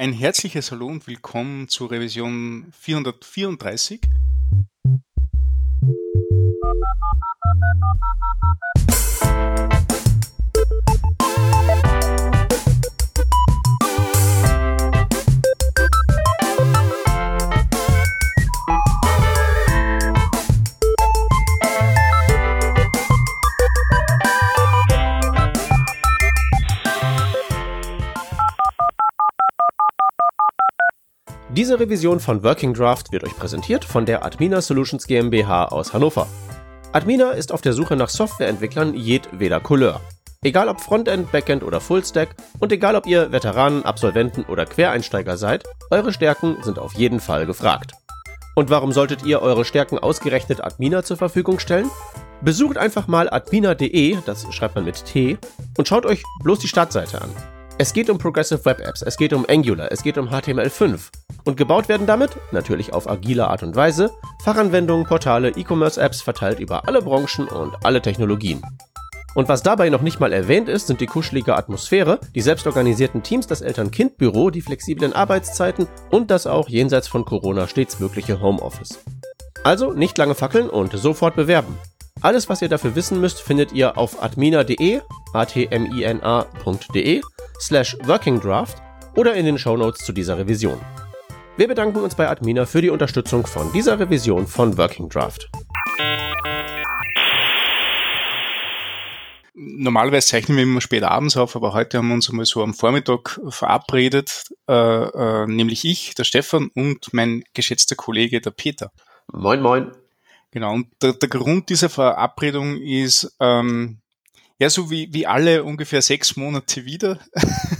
Ein herzliches Hallo und willkommen zur Revision 434. Diese Revision von Working Draft wird euch präsentiert von der Admina Solutions GmbH aus Hannover. Admina ist auf der Suche nach Softwareentwicklern jedweder Couleur. Egal ob Frontend, Backend oder Fullstack und egal ob ihr Veteranen, Absolventen oder Quereinsteiger seid, eure Stärken sind auf jeden Fall gefragt. Und warum solltet ihr eure Stärken ausgerechnet Admina zur Verfügung stellen? Besucht einfach mal admina.de, das schreibt man mit T, und schaut euch bloß die Startseite an. Es geht um Progressive Web Apps, es geht um Angular, es geht um HTML5. Und gebaut werden damit, natürlich auf agile Art und Weise, Fachanwendungen, Portale, E-Commerce-Apps verteilt über alle Branchen und alle Technologien. Und was dabei noch nicht mal erwähnt ist, sind die kuschelige Atmosphäre, die selbstorganisierten Teams, das Eltern-Kind-Büro, die flexiblen Arbeitszeiten und das auch jenseits von Corona stets mögliche Homeoffice. Also nicht lange fackeln und sofort bewerben. Alles, was ihr dafür wissen müsst, findet ihr auf admina.de, atmina.de, slash workingdraft oder in den Shownotes zu dieser Revision. Wir bedanken uns bei Admina für die Unterstützung von dieser Revision von Working Draft. Normalerweise zeichnen wir immer spät abends auf, aber heute haben wir uns einmal so am Vormittag verabredet, äh, äh, nämlich ich, der Stefan und mein geschätzter Kollege, der Peter. Moin, moin. Genau, und der, der Grund dieser Verabredung ist, ähm, ja, so wie, wie alle ungefähr sechs Monate wieder,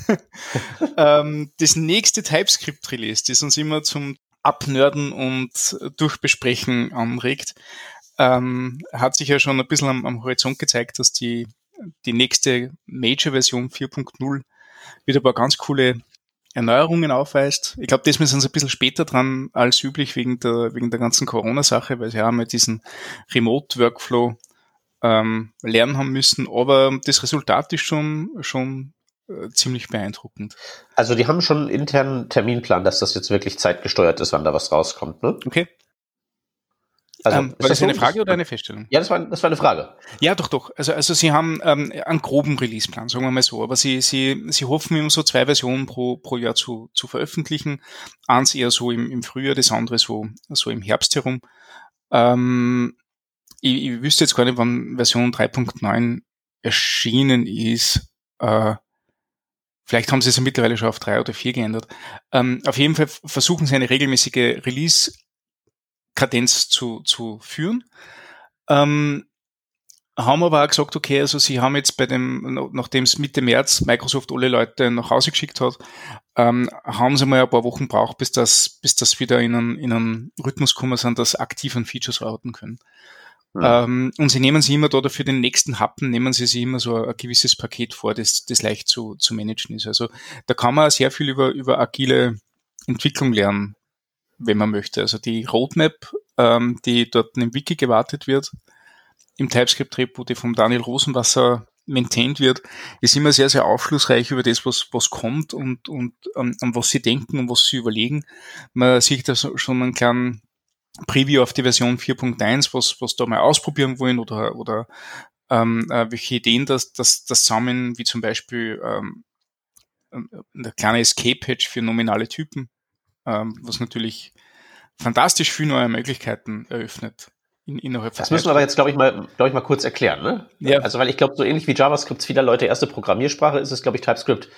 ähm, das nächste TypeScript-Release, das uns immer zum Abnörden und Durchbesprechen anregt, ähm, hat sich ja schon ein bisschen am, am Horizont gezeigt, dass die, die nächste Major-Version 4.0 wieder ein paar ganz coole Erneuerungen aufweist. Ich glaube, diesmal sind sie ein bisschen später dran als üblich wegen der, wegen der ganzen Corona-Sache, weil sie haben ja diesen Remote-Workflow ähm, lernen haben müssen. Aber das Resultat ist schon, schon äh, ziemlich beeindruckend. Also die haben schon einen internen Terminplan, dass das jetzt wirklich zeitgesteuert ist, wann da was rauskommt, ne? Okay. Also, ähm, war das, das eine Frage oder eine Feststellung? Ja, das war, das war eine Frage. Ja, doch, doch. Also, also Sie haben ähm, einen groben Releaseplan, sagen wir mal so. Aber Sie, Sie, Sie hoffen immer so zwei Versionen pro, pro Jahr zu, zu veröffentlichen. Eins eher so im, im Frühjahr, das andere so, so im Herbst herum. Ähm, ich, ich wüsste jetzt gar nicht, wann Version 3.9 erschienen ist. Äh, vielleicht haben sie es mittlerweile schon auf 3 oder 4 geändert. Ähm, auf jeden Fall versuchen sie eine regelmäßige Release-Kadenz zu, zu führen. Ähm, haben aber auch gesagt, okay, also sie haben jetzt bei dem, nachdem es Mitte März Microsoft alle Leute nach Hause geschickt hat, ähm, haben sie mal ein paar Wochen braucht, bis das, bis das wieder in einen, in einen Rhythmus kommen sind, dass aktiv an Features arbeiten können. Mhm. Ähm, und sie nehmen sich immer da für den nächsten Happen, nehmen sie sich immer so ein, gewisses Paket vor, das, das leicht zu, zu managen ist. Also da kann man sehr viel über, über agile Entwicklung lernen, wenn man möchte. Also die Roadmap, ähm, die dort im Wiki gewartet wird, im TypeScript-Repo, die vom Daniel Rosenwasser maintained wird, ist immer sehr, sehr aufschlussreich über das, was, was kommt und, und um, an was sie denken und was sie überlegen. Man sieht da schon einen kleinen Preview auf die Version 4.1, was, was da mal ausprobieren wollen oder, oder ähm, äh, welche Ideen das, das, das sammeln, wie zum Beispiel ähm, eine kleine Escape-Hatch für nominale Typen, ähm, was natürlich fantastisch viele neue Möglichkeiten eröffnet. In, innerhalb das müssen wir aber jetzt, glaube ich, mal, glaube ich, mal kurz erklären, ne? Ja. Also, weil ich glaube, so ähnlich wie JavaScript vieler Leute erste Programmiersprache ist es, glaube ich, TypeScript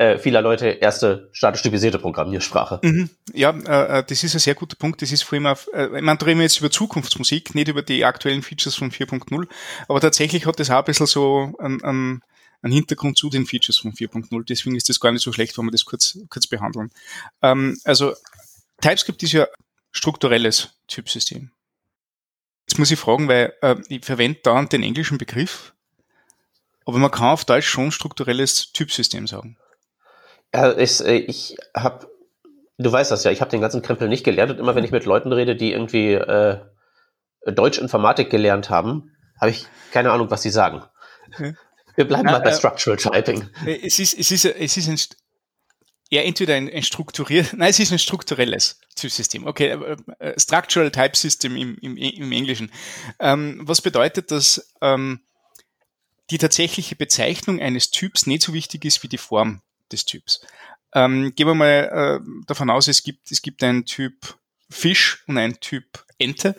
äh, vieler Leute erste statisch typisierte Programmiersprache. Mhm. Ja, äh, äh, das ist ein sehr guter Punkt. Das ist vor allem auf, äh, da reden jetzt über Zukunftsmusik, nicht über die aktuellen Features von 4.0, aber tatsächlich hat das auch ein bisschen so einen, einen, einen Hintergrund zu den Features von 4.0. Deswegen ist das gar nicht so schlecht, wenn wir das kurz, kurz behandeln. Ähm, also TypeScript ist ja strukturelles Typsystem. Jetzt muss ich fragen, weil äh, ich verwende dauernd den englischen Begriff, aber man kann auf Deutsch schon strukturelles Typsystem sagen. Ich, äh, ich habe, du weißt das ja, ich habe den ganzen Krempel nicht gelernt und immer wenn ich mit Leuten rede, die irgendwie äh, Deutsch-Informatik gelernt haben, habe ich keine Ahnung, was sie sagen. Wir bleiben Na, mal bei äh, Structural Typing. Es ist, es ist, es ist ein, ja, entweder ein, ein strukturiert, nein, es ist ein strukturelles Typsystem. Okay, äh, äh, Structural Type System im, im, im Englischen. Ähm, was bedeutet, dass ähm, die tatsächliche Bezeichnung eines Typs nicht so wichtig ist wie die Form des Typs. Ähm, gehen wir mal äh, davon aus, es gibt, es gibt einen Typ Fisch und einen Typ Ente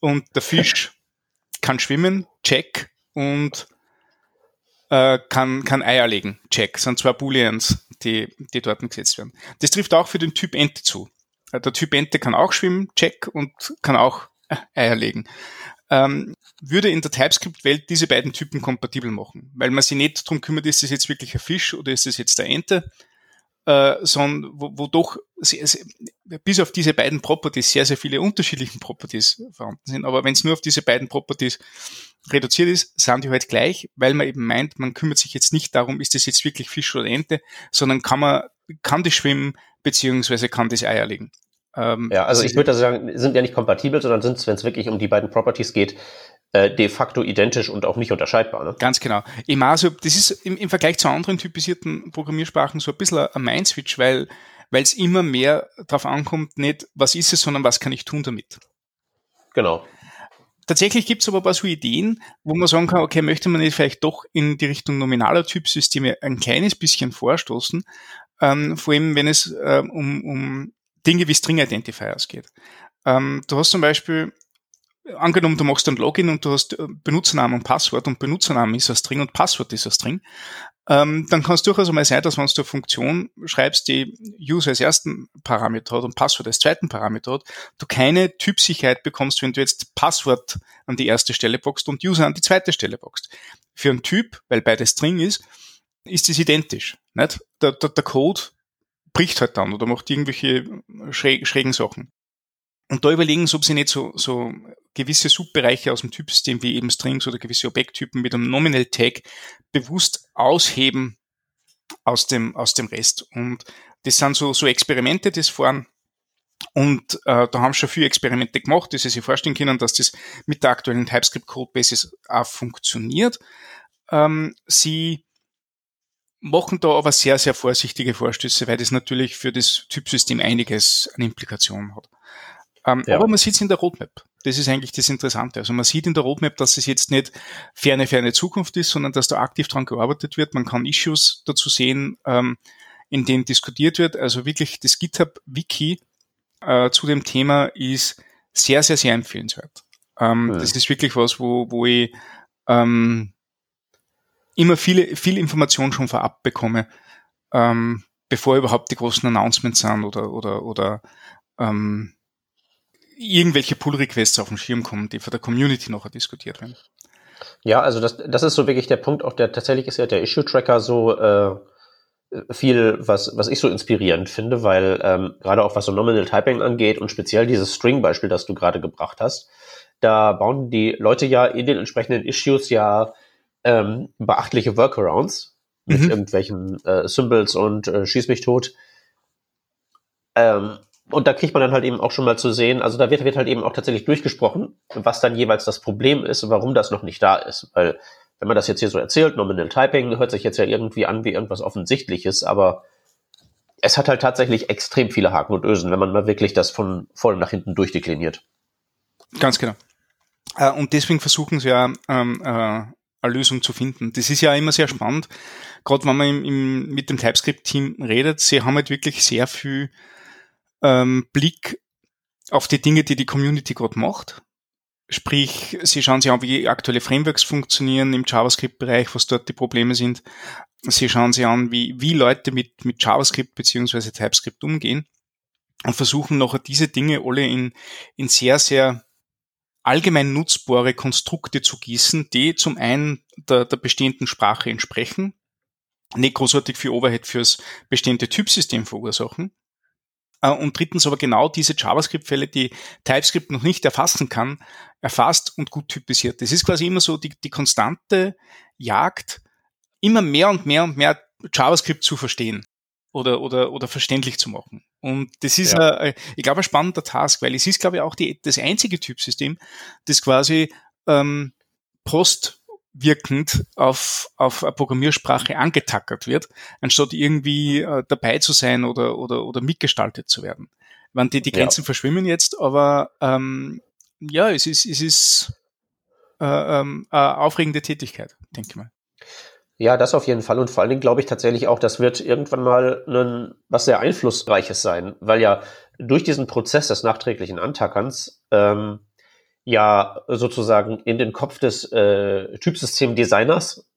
und der Fisch kann schwimmen, check, und äh, kann, kann Eier legen, check. Das sind zwei Booleans, die, die dort gesetzt werden. Das trifft auch für den Typ Ente zu. Äh, der Typ Ente kann auch schwimmen, check, und kann auch äh, Eier legen. Ähm, würde in der TypeScript-Welt diese beiden Typen kompatibel machen, weil man sich nicht darum kümmert, ist das jetzt wirklich ein Fisch oder ist das jetzt der Ente, äh, sondern wo, wo doch sehr, sehr, bis auf diese beiden Properties sehr, sehr viele unterschiedliche Properties vorhanden sind. Aber wenn es nur auf diese beiden Properties reduziert ist, sind die halt gleich, weil man eben meint, man kümmert sich jetzt nicht darum, ist das jetzt wirklich Fisch oder Ente, sondern kann man, kann die schwimmen, beziehungsweise kann das Eier legen. Ähm, ja, also ich würde sagen, sind ja nicht kompatibel, sondern sind, wenn es wirklich um die beiden Properties geht, äh, de facto identisch und auch nicht unterscheidbar. Ne? Ganz genau. Eben also, das ist im, im Vergleich zu anderen typisierten Programmiersprachen so ein bisschen ein Mindswitch, weil weil es immer mehr darauf ankommt, nicht was ist es, sondern was kann ich tun damit. Genau. Tatsächlich gibt es aber ein paar so Ideen, wo man sagen kann, okay, möchte man nicht vielleicht doch in die Richtung nominaler Typsysteme ein kleines bisschen vorstoßen, ähm, vor allem wenn es ähm, um, um Dinge wie String Identifiers geht. Ähm, du hast zum Beispiel angenommen, du machst ein Login und du hast äh, Benutzernamen und Passwort und Benutzernamen ist ein String und Passwort ist ein String, ähm, dann kann es durchaus einmal sein, dass wenn du eine Funktion schreibst, die User als ersten Parameter hat und Passwort als zweiten Parameter hat, du keine Typsicherheit bekommst, wenn du jetzt Passwort an die erste Stelle boxt und User an die zweite Stelle boxt. Für einen Typ, weil beides String ist, ist es identisch. Nicht? Der, der, der Code bricht halt dann oder macht irgendwelche schräg, schrägen Sachen. Und da überlegen sie, ob sie nicht so, so gewisse Subbereiche aus dem Typsystem wie eben Strings oder gewisse Objekttypen mit einem Nominal Tag bewusst ausheben aus dem, aus dem Rest. Und das sind so, so Experimente, die fahren. Und äh, da haben schon viele Experimente gemacht, die sie sich vorstellen können, dass das mit der aktuellen TypeScript-Codebasis auch funktioniert. Ähm, sie machen da aber sehr, sehr vorsichtige Vorstöße, weil das natürlich für das Typsystem einiges an Implikationen hat. Ähm, ja. Aber man sieht es in der Roadmap. Das ist eigentlich das Interessante. Also man sieht in der Roadmap, dass es jetzt nicht ferne, ferne Zukunft ist, sondern dass da aktiv dran gearbeitet wird. Man kann Issues dazu sehen, ähm, in denen diskutiert wird. Also wirklich das GitHub-Wiki äh, zu dem Thema ist sehr, sehr, sehr empfehlenswert. Ähm, ja. Das ist wirklich was, wo, wo ich ähm, immer viele, viel Information schon vorab bekomme, ähm, bevor überhaupt die großen Announcements sind oder, oder, oder ähm, irgendwelche Pull-Requests auf den Schirm kommen, die von der Community noch diskutiert werden. Ja, also das, das ist so wirklich der Punkt, auch der tatsächlich ist ja der Issue-Tracker so äh, viel, was, was ich so inspirierend finde, weil ähm, gerade auch was so Nominal Typing angeht und speziell dieses String-Beispiel, das du gerade gebracht hast, da bauen die Leute ja in den entsprechenden Issues ja ähm, beachtliche Workarounds mit mhm. irgendwelchen äh, Symbols und äh, Schieß mich tot. Ähm, und da kriegt man dann halt eben auch schon mal zu sehen, also da wird, wird halt eben auch tatsächlich durchgesprochen, was dann jeweils das Problem ist und warum das noch nicht da ist. Weil, wenn man das jetzt hier so erzählt, Nominal Typing hört sich jetzt ja irgendwie an wie irgendwas Offensichtliches, aber es hat halt tatsächlich extrem viele Haken und Ösen, wenn man mal wirklich das von vorne nach hinten durchdekliniert. Ganz genau. Äh, und deswegen versuchen sie ja, ähm, äh, eine Lösung zu finden. Das ist ja immer sehr spannend, gerade wenn man im, im, mit dem TypeScript-Team redet. Sie haben halt wirklich sehr viel ähm, Blick auf die Dinge, die die Community gerade macht. Sprich, sie schauen sich an, wie aktuelle Frameworks funktionieren im JavaScript-Bereich, was dort die Probleme sind. Sie schauen sich an, wie, wie Leute mit, mit JavaScript beziehungsweise TypeScript umgehen und versuchen nachher diese Dinge alle in, in sehr, sehr allgemein nutzbare Konstrukte zu gießen, die zum einen der, der bestehenden Sprache entsprechen, nicht großartig viel Overhead fürs bestehende Typsystem verursachen äh, und drittens aber genau diese JavaScript-Fälle, die TypeScript noch nicht erfassen kann, erfasst und gut typisiert. Das ist quasi immer so die, die konstante Jagd, immer mehr und mehr und mehr JavaScript zu verstehen oder, oder, oder verständlich zu machen. Und das ist, ja. ein, ich glaube, ein spannender Task, weil es ist, glaube ich, auch die, das einzige Typsystem, das quasi ähm, post wirkend auf, auf eine Programmiersprache angetackert wird, anstatt irgendwie äh, dabei zu sein oder, oder, oder mitgestaltet zu werden. Man, die, die Grenzen ja. verschwimmen jetzt, aber ähm, ja, es ist, es ist äh, eine aufregende Tätigkeit, denke ich mal. Ja, das auf jeden Fall. Und vor allen Dingen glaube ich tatsächlich auch, das wird irgendwann mal ein, was sehr Einflussreiches sein, weil ja durch diesen Prozess des nachträglichen Antackerns ähm, ja sozusagen in den Kopf des äh, Typsystemdesigners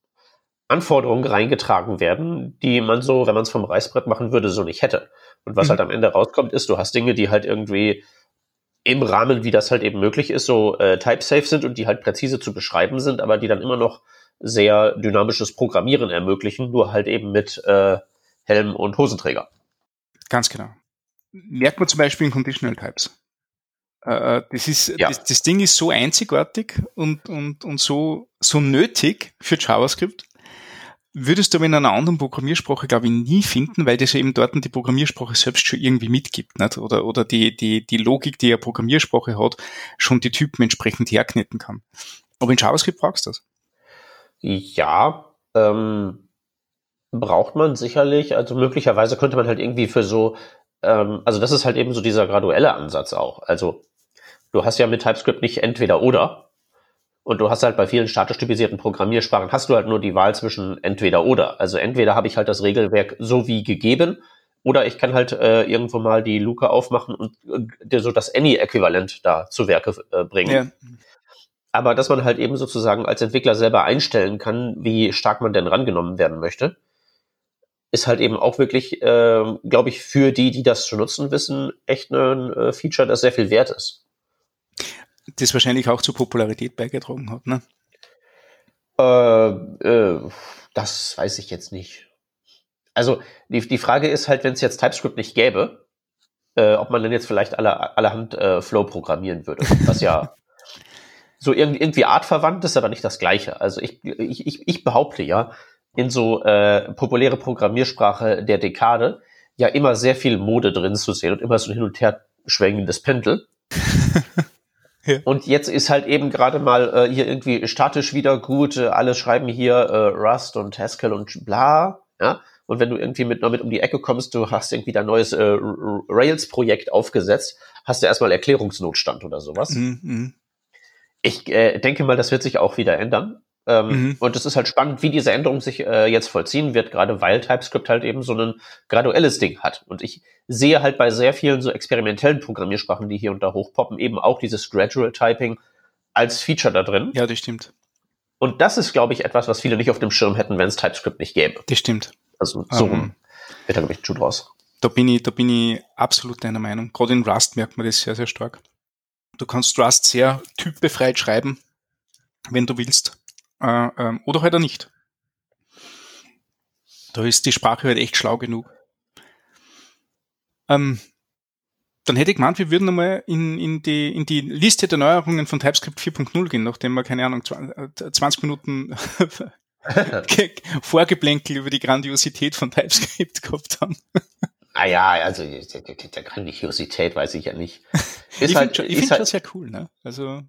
Anforderungen reingetragen werden, die man so, wenn man es vom Reißbrett machen würde, so nicht hätte. Und was mhm. halt am Ende rauskommt, ist, du hast Dinge, die halt irgendwie im Rahmen, wie das halt eben möglich ist, so äh, type-safe sind und die halt präzise zu beschreiben sind, aber die dann immer noch sehr dynamisches Programmieren ermöglichen, nur halt eben mit äh, Helm und Hosenträger. Ganz genau. Merkt man zum Beispiel in Conditional Types. Äh, äh, das, ist, ja. das, das Ding ist so einzigartig und, und, und so, so nötig für JavaScript, würdest du aber in einer anderen Programmiersprache, glaube ich, nie finden, weil das ja eben dort die Programmiersprache selbst schon irgendwie mitgibt, nicht? Oder, oder die, die, die Logik, die eine Programmiersprache hat, schon die Typen entsprechend herknitten kann. Aber in JavaScript brauchst du das. Ja, ähm, braucht man sicherlich. Also möglicherweise könnte man halt irgendwie für so, ähm, also das ist halt eben so dieser graduelle Ansatz auch. Also du hast ja mit TypeScript nicht entweder oder. Und du hast halt bei vielen statisch typisierten Programmiersprachen hast du halt nur die Wahl zwischen entweder oder. Also entweder habe ich halt das Regelwerk so wie gegeben oder ich kann halt äh, irgendwo mal die Luke aufmachen und äh, so das Any-Äquivalent da zu Werke äh, bringen. Ja aber dass man halt eben sozusagen als Entwickler selber einstellen kann, wie stark man denn rangenommen werden möchte, ist halt eben auch wirklich, äh, glaube ich, für die, die das zu nutzen wissen, echt ein äh, Feature, das sehr viel wert ist. Das wahrscheinlich auch zur Popularität beigetragen hat, ne? Äh, äh, das weiß ich jetzt nicht. Also die, die Frage ist halt, wenn es jetzt TypeScript nicht gäbe, äh, ob man dann jetzt vielleicht alle, allerhand äh, Flow programmieren würde, was ja so irgendwie artverwandt ist, aber nicht das Gleiche. Also ich, ich, ich, ich behaupte ja, in so äh, populäre Programmiersprache der Dekade ja immer sehr viel Mode drin zu sehen und immer so ein hin und her schwenkendes Pendel. ja. Und jetzt ist halt eben gerade mal äh, hier irgendwie statisch wieder gut, äh, alle schreiben hier äh, Rust und Haskell und bla, ja. Und wenn du irgendwie mit, mit um die Ecke kommst, du hast irgendwie dein neues äh, Rails-Projekt aufgesetzt, hast du erstmal Erklärungsnotstand oder sowas. Mm -hmm ich äh, denke mal, das wird sich auch wieder ändern. Ähm, mhm. Und es ist halt spannend, wie diese Änderung sich äh, jetzt vollziehen wird, gerade weil TypeScript halt eben so ein graduelles Ding hat. Und ich sehe halt bei sehr vielen so experimentellen Programmiersprachen, die hier und da hochpoppen, eben auch dieses Gradual Typing als Feature da drin. Ja, das stimmt. Und das ist, glaube ich, etwas, was viele nicht auf dem Schirm hätten, wenn es TypeScript nicht gäbe. Das stimmt. Also so um, ähm, wird da, glaube ich, ein Schuh draus. Da bin ich, da bin ich absolut deiner Meinung. Gerade in Rust merkt man das sehr, sehr stark. Du kannst Rust sehr typbefreit schreiben, wenn du willst. Äh, ähm, oder halt auch nicht. Da ist die Sprache halt echt schlau genug. Ähm, dann hätte ich gemeint, wir würden einmal in, in, die, in die Liste der Neuerungen von TypeScript 4.0 gehen, nachdem wir, keine Ahnung, 20 äh, Minuten Vorgeplänkel über die Grandiosität von TypeScript gehabt haben. Ah ja, also der, Grandiosität weiß ich ja nicht. Ist ich halt, finde find halt, das ja cool, ne? Also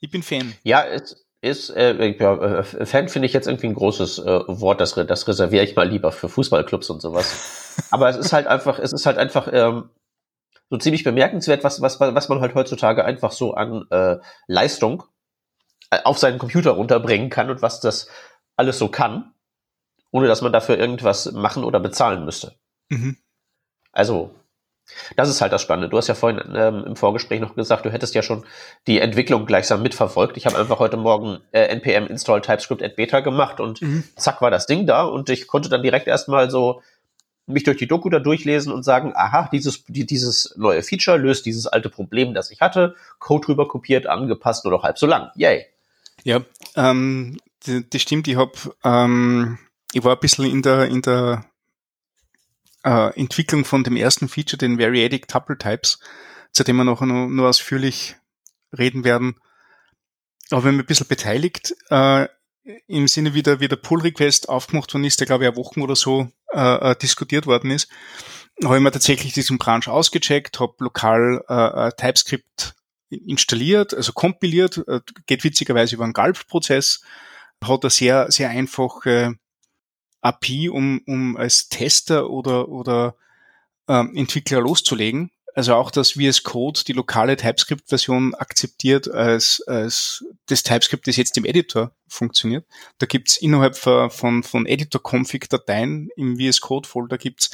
ich bin Fan. Ja, es ist äh, ja, äh, Fan finde ich jetzt irgendwie ein großes äh, Wort, das, das reserviere ich mal lieber für Fußballclubs und sowas. Aber es ist halt einfach, es ist halt einfach ähm, so ziemlich bemerkenswert, was, was, was man halt heutzutage einfach so an äh, Leistung äh, auf seinen Computer runterbringen kann und was das alles so kann, ohne dass man dafür irgendwas machen oder bezahlen müsste. Mhm. Also, das ist halt das Spannende. Du hast ja vorhin ähm, im Vorgespräch noch gesagt, du hättest ja schon die Entwicklung gleichsam mitverfolgt. Ich habe einfach heute Morgen äh, npm install TypeScript at beta gemacht und mhm. zack war das Ding da und ich konnte dann direkt erstmal so mich durch die Doku da durchlesen und sagen, aha, dieses, die, dieses neue Feature löst dieses alte Problem, das ich hatte, Code rüber kopiert, angepasst, nur noch halb so lang. Yay. Ja, ähm, das stimmt. Ich habe, ähm, ich war ein bisschen in der, in der äh, Entwicklung von dem ersten Feature, den Variadic Tuple Types, zu dem wir noch nur, nur ausführlich reden werden. Aber wenn man ein bisschen beteiligt, äh, im Sinne, wie der, wie der Pull-Request aufgemacht worden ist, der glaube ich, Wochen oder so äh, äh, diskutiert worden ist, habe ich mir tatsächlich diesen Branch ausgecheckt, habe lokal äh, äh, TypeScript installiert, also kompiliert, äh, geht witzigerweise über einen Gulp-Prozess, hat eine sehr, sehr einfache API, um, um als Tester oder, oder ähm, Entwickler loszulegen. Also auch, dass VS Code die lokale TypeScript-Version akzeptiert als, als das TypeScript, das jetzt im Editor funktioniert. Da gibt's innerhalb von, von Editor-Config-Dateien im VS Code-Folder gibt's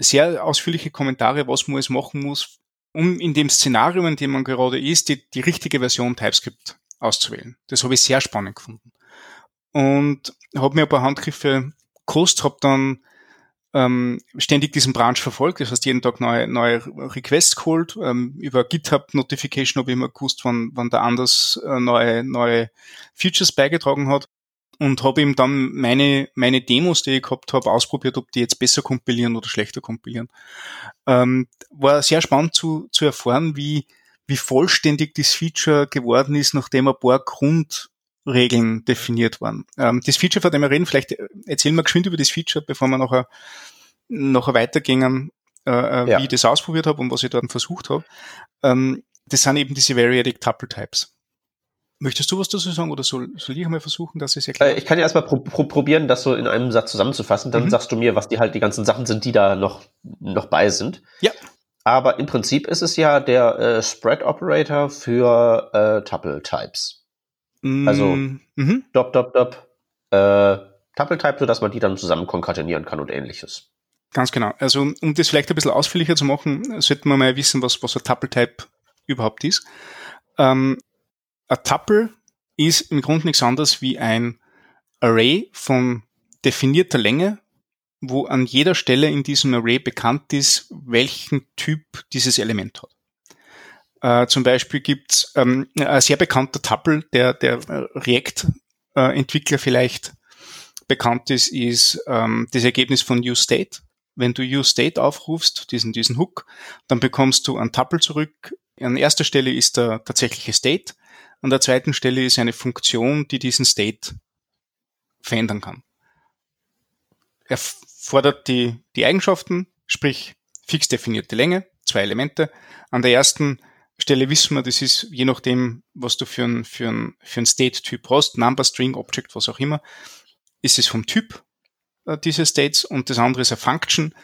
sehr ausführliche Kommentare, was man alles machen muss, um in dem Szenario, in dem man gerade ist, die, die richtige Version TypeScript auszuwählen. Das habe ich sehr spannend gefunden. Und habe mir ein paar Handgriffe gekostet, habe dann ähm, ständig diesen Branch verfolgt. Das heißt, jeden Tag neue, neue Requests geholt. Ähm, über GitHub Notification habe ich immer gewusst, wann, wann der anders äh, neue, neue Features beigetragen hat. Und habe ihm dann meine, meine Demos, die ich gehabt habe, ausprobiert, ob die jetzt besser kompilieren oder schlechter kompilieren. Ähm, war sehr spannend zu, zu erfahren, wie, wie vollständig das Feature geworden ist, nachdem ein paar Grundregeln definiert waren. Ähm, das Feature, von dem wir reden, vielleicht erzählen wir geschwind über das Feature, bevor wir nachher, nachher weitergehen, äh, äh, ja. wie ich das ausprobiert habe und was ich dort versucht habe. Ähm, das sind eben diese Variadic Tuple Types. Möchtest du was dazu sagen oder soll, soll ich mal versuchen, dass ich es erkläre? Äh, ich kann ja erstmal pro, pro, probieren, das so in einem Satz zusammenzufassen. Dann mhm. sagst du mir, was die halt die ganzen Sachen sind, die da noch, noch bei sind. Ja. Aber im Prinzip ist es ja der äh, Spread Operator für äh, Tuple Types. Mm, also mhm. dop dop dop äh, Tuple Type, sodass man die dann zusammen konkatennieren kann und ähnliches. Ganz genau. Also um das vielleicht ein bisschen ausführlicher zu machen, sollten wir mal wissen, was, was ein Tuple Type überhaupt ist. Ähm, ein Tuple ist im Grunde nichts anderes wie ein Array von definierter Länge wo an jeder Stelle in diesem Array bekannt ist, welchen Typ dieses Element hat. Äh, zum Beispiel gibt's ähm, ein sehr bekannter Tuple, der der React-Entwickler vielleicht bekannt ist, ist ähm, das Ergebnis von useState. Wenn du useState aufrufst, diesen, diesen Hook, dann bekommst du ein Tuple zurück. An erster Stelle ist der tatsächliche State, an der zweiten Stelle ist eine Funktion, die diesen State verändern kann. Er fordert die, die Eigenschaften, sprich fix definierte Länge, zwei Elemente. An der ersten Stelle wissen wir, das ist je nachdem, was du für ein, für ein, für ein State-Typ hast, Number, String, Object, was auch immer, ist es vom Typ äh, diese States und das andere ist eine Function.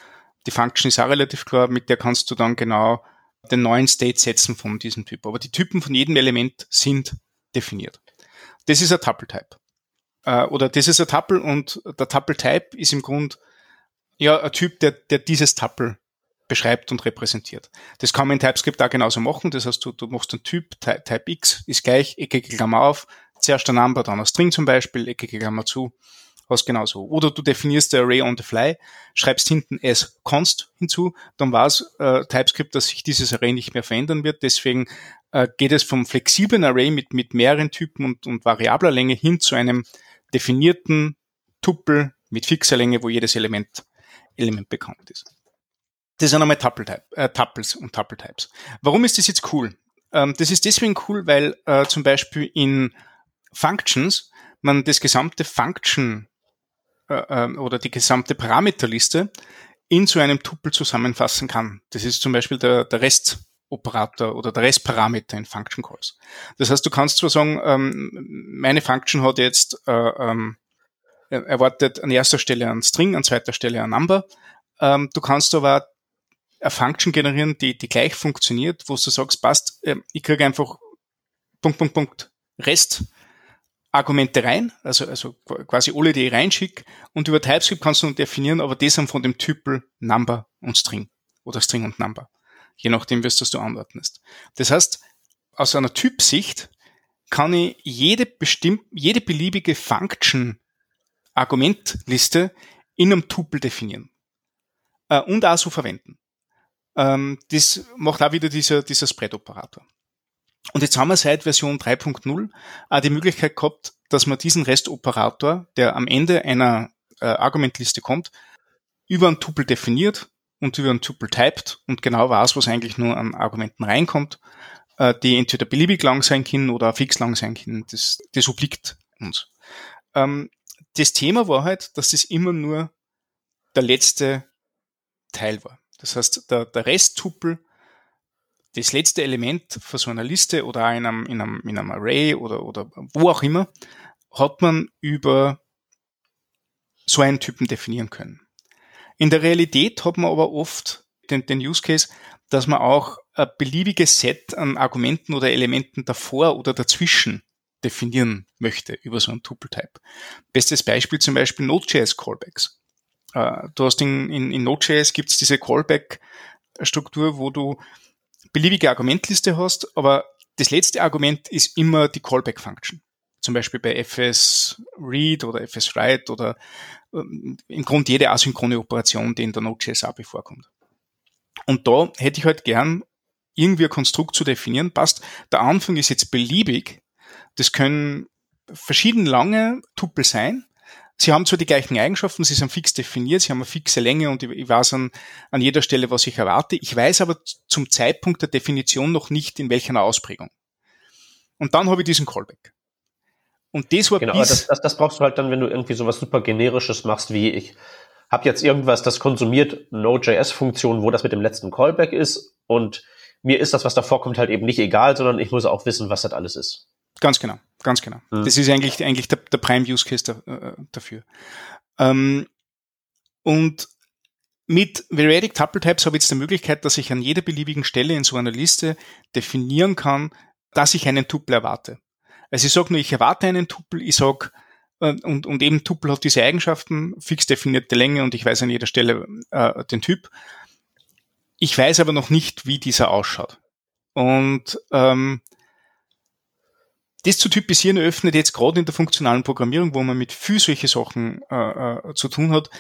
Die Function ist auch relativ klar, mit der kannst du dann genau den neuen State setzen von diesem Typ. Aber die Typen von jedem Element sind definiert. Das ist ein Tuple-Type. Äh, oder das ist ein Tuple und der Tuple-Type ist im Grunde ja, ein Typ, der, der dieses Tuple beschreibt und repräsentiert. Das kann man in TypeScript auch genauso machen. Das heißt, du, du machst einen Typ, Type X ist gleich, eckige Klammer auf, zuerst ein Number, dann ein String zum Beispiel, eckige Klammer zu, hast genauso. Oder du definierst der Array on the fly, schreibst hinten as const hinzu, dann weiß äh, TypeScript, dass sich dieses Array nicht mehr verändern wird. Deswegen äh, geht es vom flexiblen Array mit, mit mehreren Typen und, und variabler Länge hin zu einem definierten Tuple mit fixer Länge, wo jedes Element Element bekannt ist. Das sind einmal Tuple -Type, äh, Tuples und Tuple Types. Warum ist das jetzt cool? Ähm, das ist deswegen cool, weil äh, zum Beispiel in Functions man das gesamte Function äh, äh, oder die gesamte Parameterliste in so einem Tuple zusammenfassen kann. Das ist zum Beispiel der, der Restoperator oder der Restparameter in Function Calls. Das heißt, du kannst zwar sagen, ähm, meine Function hat jetzt äh, ähm, erwartet an erster Stelle ein String, an zweiter Stelle ein Number. Ähm, du kannst aber eine Function generieren, die, die gleich funktioniert, wo du sagst, passt, äh, ich kriege einfach Punkt, Punkt, Punkt, Rest, Argumente rein, also, also quasi alle, die ich reinschicke, und über TypeScript kannst du definieren, aber das sind von dem Typel Number und String oder String und Number, je nachdem, es das du anordnest. Das heißt, aus einer Typsicht kann ich jede bestimmt, jede beliebige Function Argumentliste in einem Tupel definieren äh, und auch so verwenden. Ähm, das macht auch wieder dieser, dieser Spread-Operator. Und jetzt haben wir seit Version 3.0 auch die Möglichkeit gehabt, dass man diesen Restoperator, der am Ende einer äh, Argumentliste kommt, über einen Tupel definiert und über einen Tupel typed und genau weiß, was eigentlich nur an Argumenten reinkommt, äh, die entweder beliebig lang sein können oder fix lang sein können. Das, das obliegt uns. Ähm, das Thema war halt, dass das immer nur der letzte Teil war. Das heißt, der, der Resttupel, das letzte Element von so einer Liste oder in einem, in einem, in einem Array oder, oder wo auch immer, hat man über so einen Typen definieren können. In der Realität hat man aber oft den, den Use Case, dass man auch ein beliebiges Set an Argumenten oder Elementen davor oder dazwischen definieren möchte über so einen Tuple-Type. Bestes Beispiel zum Beispiel Node.js Callbacks. Äh, du hast in, in, in Node.js gibt es diese Callback-Struktur, wo du beliebige Argumentliste hast, aber das letzte Argument ist immer die Callback-Function. Zum Beispiel bei FS Read oder FS Write oder ähm, im Grunde jede asynchrone Operation, die in der Node.js API vorkommt. Und da hätte ich halt gern irgendwie ein Konstrukt zu definieren. Passt, der Anfang ist jetzt beliebig. Das können verschieden lange Tupel sein. Sie haben zwar die gleichen Eigenschaften, sie sind fix definiert, sie haben eine fixe Länge und ich weiß an, an jeder Stelle, was ich erwarte. Ich weiß aber zum Zeitpunkt der Definition noch nicht, in welcher Ausprägung. Und dann habe ich diesen Callback. Und das war genau, bis das, das, das brauchst du halt dann, wenn du irgendwie sowas super generisches machst, wie ich habe jetzt irgendwas, das konsumiert Node.js-Funktion, wo das mit dem letzten Callback ist und mir ist das, was davor kommt, halt eben nicht egal, sondern ich muss auch wissen, was das alles ist. Ganz genau, ganz genau. Mhm. Das ist eigentlich, eigentlich der, der Prime-Use-Case da, äh, dafür. Ähm, und mit Variadic Tuple Types habe ich jetzt die Möglichkeit, dass ich an jeder beliebigen Stelle in so einer Liste definieren kann, dass ich einen Tuple erwarte. Also ich sage nur, ich erwarte einen Tuple, ich sage, äh, und, und eben Tuple hat diese Eigenschaften, fix definierte Länge und ich weiß an jeder Stelle äh, den Typ. Ich weiß aber noch nicht, wie dieser ausschaut. Und ähm, das zu typisieren öffnet jetzt gerade in der funktionalen Programmierung, wo man mit viel solche Sachen äh, äh, zu tun hat,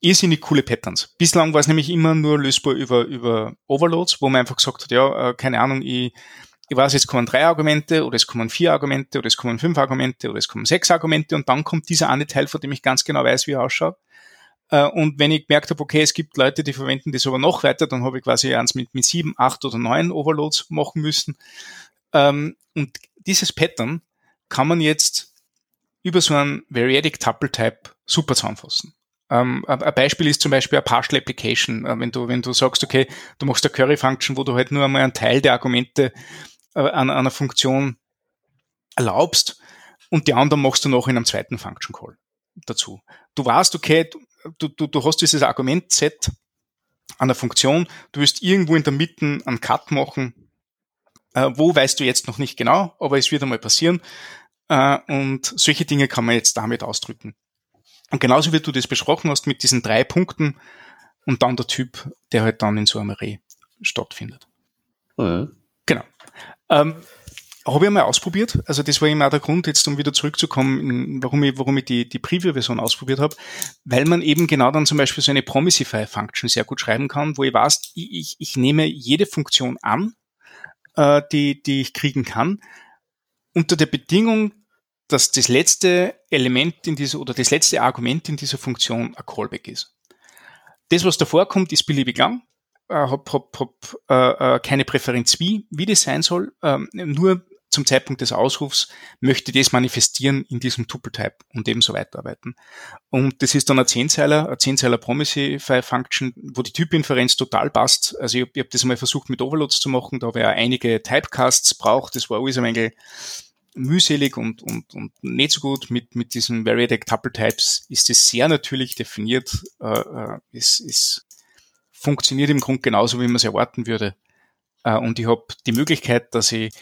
irrsinnig coole Patterns. Bislang war es nämlich immer nur lösbar über, über Overloads, wo man einfach gesagt hat, ja, äh, keine Ahnung, ich, ich weiß, jetzt kommen drei Argumente oder es kommen vier Argumente oder es kommen fünf Argumente oder es kommen sechs Argumente und dann kommt dieser eine Teil, von dem ich ganz genau weiß, wie er ausschaut. Äh, und wenn ich gemerkt habe, okay, es gibt Leute, die verwenden das aber noch weiter, dann habe ich quasi eins mit, mit sieben, acht oder neun Overloads machen müssen. Ähm, und dieses Pattern kann man jetzt über so einen Variadic Tuple Type super zusammenfassen. Ähm, ein Beispiel ist zum Beispiel eine Partial Application. Äh, wenn du, wenn du sagst, okay, du machst eine Curry Function, wo du halt nur einmal einen Teil der Argumente äh, an, an einer Funktion erlaubst und die anderen machst du noch in einem zweiten Function Call dazu. Du weißt, okay, du, du, du hast dieses Argumentset an der Funktion, du wirst irgendwo in der Mitte einen Cut machen, äh, wo weißt du jetzt noch nicht genau, aber es wird einmal passieren. Äh, und solche Dinge kann man jetzt damit ausdrücken. Und genauso wie du das besprochen hast mit diesen drei Punkten und dann der Typ, der halt dann in so einem Array stattfindet. Mhm. Genau. Ähm, habe ich einmal ausprobiert. Also das war immer auch der Grund, jetzt um wieder zurückzukommen, warum ich, warum ich die, die Preview-Version ausprobiert habe, weil man eben genau dann zum Beispiel so eine Promisify-Function sehr gut schreiben kann, wo ich weiß, ich, ich, ich nehme jede Funktion an, äh, die, die ich kriegen kann, unter der Bedingung, dass das letzte Element in dieser oder das letzte Argument in dieser Funktion ein Callback ist. Das, was davor kommt, ist beliebig lang. Äh, hab, hab, hab äh, äh keine Präferenz wie, wie das sein soll. Ähm, nur zum Zeitpunkt des Ausrufs möchte das manifestieren in diesem Tuple-Type und ebenso weiterarbeiten. Und das ist dann ein Zehnzeiler, ein Zehnzeiler Promisify-Function, wo die Typinferenz total passt. Also ich, ich habe das mal versucht mit Overloads zu machen, da wer einige Typecasts braucht, das war alles ein wenig mühselig und, und, und nicht so gut. Mit, mit diesen Variadic Tuple Types ist es sehr natürlich definiert. Äh, äh, es, es funktioniert im Grunde genauso, wie man es erwarten würde. Äh, und ich habe die Möglichkeit, dass ich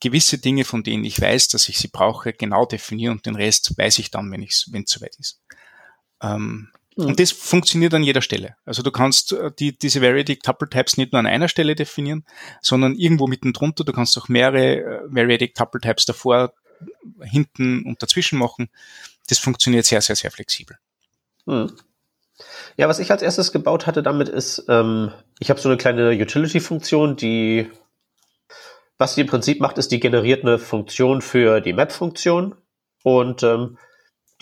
gewisse Dinge, von denen ich weiß, dass ich sie brauche, genau definiere und den Rest weiß ich dann, wenn es wenn soweit ist. Ähm, mhm. Und das funktioniert an jeder Stelle. Also du kannst äh, die, diese Variadic Tuple Types nicht nur an einer Stelle definieren, sondern irgendwo mitten drunter. Du kannst auch mehrere äh, Variadic Tuple Types davor, hinten und dazwischen machen. Das funktioniert sehr, sehr, sehr flexibel. Mhm. Ja, was ich als erstes gebaut hatte damit ist, ähm, ich habe so eine kleine Utility-Funktion, die was sie im Prinzip macht, ist, die generiert eine Funktion für die Map-Funktion und ähm,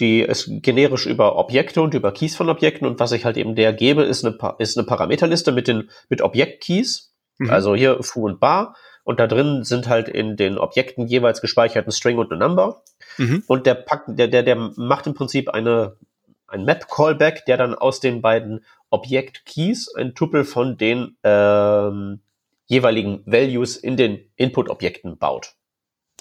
die ist generisch über Objekte und über Keys von Objekten und was ich halt eben der gebe, ist eine, ist eine Parameterliste mit den mit Objekt-Keys, mhm. also hier foo und bar und da drin sind halt in den Objekten jeweils gespeichert ein String und eine Number mhm. und der packt, der, der, der macht im Prinzip eine ein Map-Callback, der dann aus den beiden Objekt-Keys ein Tuple von den ähm, jeweiligen Values in den Input-Objekten baut.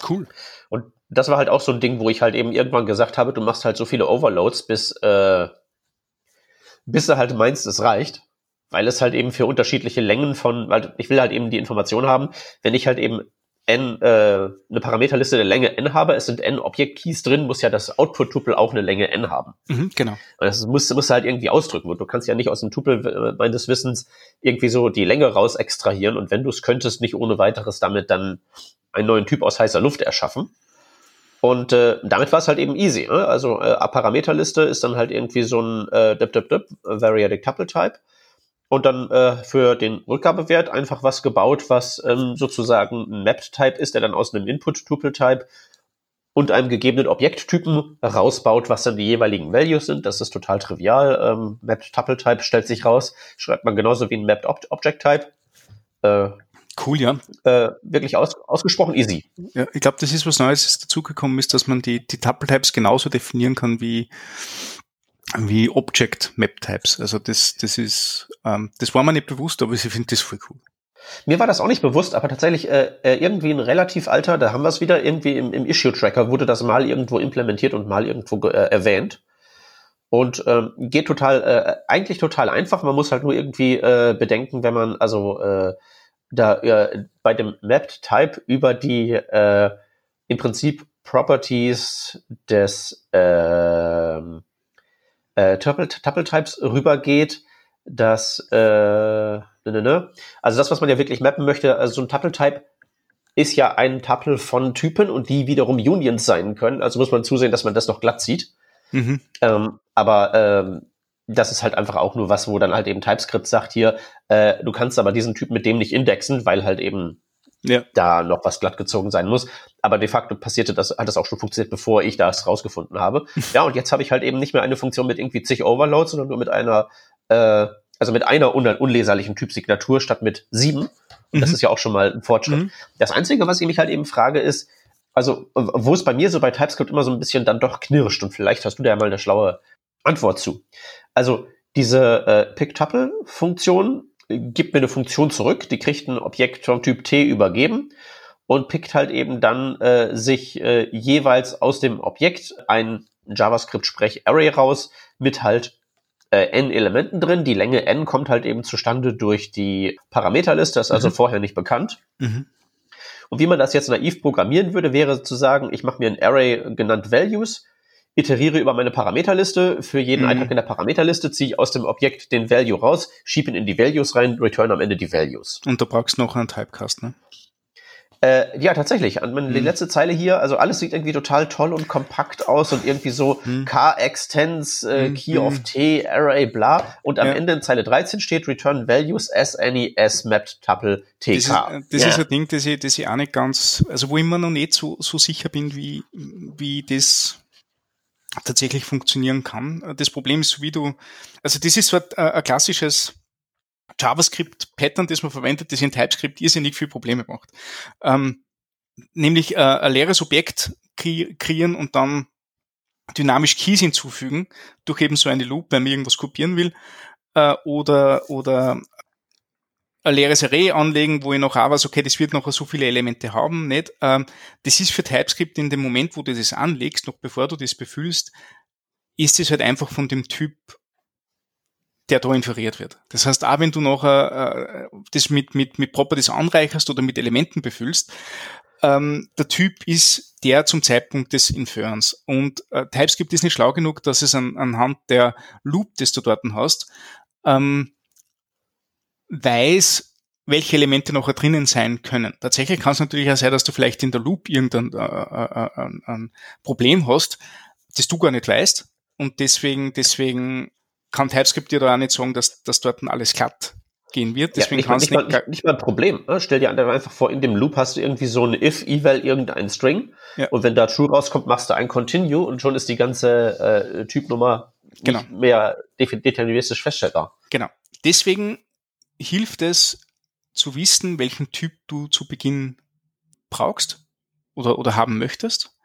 Cool. Und das war halt auch so ein Ding, wo ich halt eben irgendwann gesagt habe, du machst halt so viele Overloads, bis, äh, bis du halt meinst, es reicht. Weil es halt eben für unterschiedliche Längen von, weil ich will halt eben die Information haben, wenn ich halt eben n, äh, eine Parameterliste der Länge n habe, es sind n Objekt-Keys drin, muss ja das Output-Tupel auch eine Länge n haben. Mhm, genau. Und das muss, muss halt irgendwie ausdrücken. Und du kannst ja nicht aus dem Tupel meines Wissens irgendwie so die Länge raus extrahieren. Und wenn du es könntest, nicht ohne weiteres damit dann einen neuen Typ aus heißer Luft erschaffen. Und äh, damit war es halt eben easy. Ne? Also äh, Parameterliste ist dann halt irgendwie so ein äh, dip, dip, dip, Variadic Tuple Type. Und dann äh, für den Rückgabewert einfach was gebaut, was ähm, sozusagen ein Mapped-Type ist, der dann aus einem Input-Tuple-Type und einem gegebenen Objekttypen rausbaut, was dann die jeweiligen Values sind. Das ist total trivial. Ähm, Mapped Tuple Type stellt sich raus, schreibt man genauso wie ein Mapped Ob Object Type. Äh, Cool, ja. Äh, wirklich aus, ausgesprochen easy. Ja, ich glaube, das ist was Neues, das dazugekommen ist, dass man die, die Tuple-Types genauso definieren kann wie, wie Object Map Types. Also das, das ist, ähm, das war mir nicht bewusst, aber ich finde das voll cool. Mir war das auch nicht bewusst, aber tatsächlich äh, äh irgendwie ein relativ alter, da haben wir es wieder, irgendwie im, im Issue-Tracker wurde das mal irgendwo implementiert und mal irgendwo äh, erwähnt. Und ähm, geht total, äh, eigentlich total einfach. Man muss halt nur irgendwie äh, bedenken, wenn man, also äh, da äh, bei dem Mapped Type über die äh, im Prinzip Properties des äh, äh, Tuple, Tuple Types rübergeht, dass äh, ne, ne, ne. also das, was man ja wirklich mappen möchte, also so ein Tuple Type ist ja ein Tuple von Typen und die wiederum Unions sein können. Also muss man zusehen, dass man das noch glatt sieht. Mhm. Ähm, aber ähm, das ist halt einfach auch nur was, wo dann halt eben TypeScript sagt hier, äh, du kannst aber diesen Typ mit dem nicht indexen, weil halt eben ja. da noch was glatt gezogen sein muss. Aber de facto passierte das, hat das auch schon funktioniert, bevor ich das rausgefunden habe. ja, und jetzt habe ich halt eben nicht mehr eine Funktion mit irgendwie zig Overloads, sondern nur mit einer, äh, also mit einer un unleserlichen Typsignatur statt mit sieben. Und das mhm. ist ja auch schon mal ein Fortschritt. Mhm. Das Einzige, was ich mich halt eben frage, ist, also, wo es bei mir so bei TypeScript immer so ein bisschen dann doch knirscht, und vielleicht hast du da ja mal eine schlaue Antwort zu. Also diese äh, Pick-Tuple-Funktion gibt mir eine Funktion zurück, die kriegt ein Objekt vom Typ T übergeben und pickt halt eben dann äh, sich äh, jeweils aus dem Objekt ein JavaScript-Sprech-Array raus mit halt äh, n Elementen drin. Die Länge n kommt halt eben zustande durch die Parameterliste, das ist also mhm. vorher nicht bekannt. Mhm. Und wie man das jetzt naiv programmieren würde, wäre zu sagen, ich mache mir ein Array genannt Values, iteriere über meine Parameterliste. Für jeden mhm. Eintrag in der Parameterliste ziehe ich aus dem Objekt den Value raus, schiebe ihn in die Values rein, return am Ende die Values. Und du brauchst noch einen Typecast, ne? Äh, ja, tatsächlich. Die mhm. letzte Zeile hier, also alles sieht irgendwie total toll und kompakt aus und irgendwie so mhm. K-Extends, äh, mhm. Key of mhm. T, Array, bla. Und am ja. Ende in Zeile 13 steht Return Values as any as mapped tuple TK. Das ist, äh, das ja. ist ein Ding, das ich, das ich auch nicht ganz, also wo ich mir noch nicht so, so sicher bin, wie, wie das tatsächlich funktionieren kann. Das Problem ist, wie du, also das ist so ein, ein klassisches JavaScript-Pattern, das man verwendet, das in TypeScript irrsinnig viele Probleme macht. Ähm, nämlich äh, ein leeres Objekt kre kreieren und dann dynamisch Keys hinzufügen, durch eben so eine Loop, wenn man irgendwas kopieren will, äh, oder, oder ein leeres Array anlegen, wo ich noch auch weiß, okay, das wird noch so viele Elemente haben, nicht? Ähm, das ist für TypeScript in dem Moment, wo du das anlegst, noch bevor du das befüllst, ist es halt einfach von dem Typ, der da inferiert wird. Das heißt, auch wenn du nachher äh, das mit, mit, mit Properties anreicherst oder mit Elementen befüllst, ähm, der Typ ist der zum Zeitpunkt des Inferens. Und äh, TypeScript ist nicht schlau genug, dass es an, anhand der Loop, das du dort hast, ähm, weiß, welche Elemente noch drinnen sein können. Tatsächlich kann es natürlich auch sein, dass du vielleicht in der Loop irgendein äh, äh, äh, Problem hast, das du gar nicht weißt. Und deswegen, deswegen kann TypeScript dir da auch nicht sagen, dass, dass dort alles glatt gehen wird. Deswegen ja, nicht, nicht, mal, nicht, nicht mal ein Problem. Ne? Stell dir einfach vor, in dem Loop hast du irgendwie so ein if, eval, irgendein String. Ja. Und wenn da true rauskommt, machst du ein continue und schon ist die ganze äh, Typnummer genau. nicht mehr deterministisch feststellbar. Genau. Deswegen hilft es zu wissen, welchen Typ du zu Beginn brauchst oder, oder haben möchtest.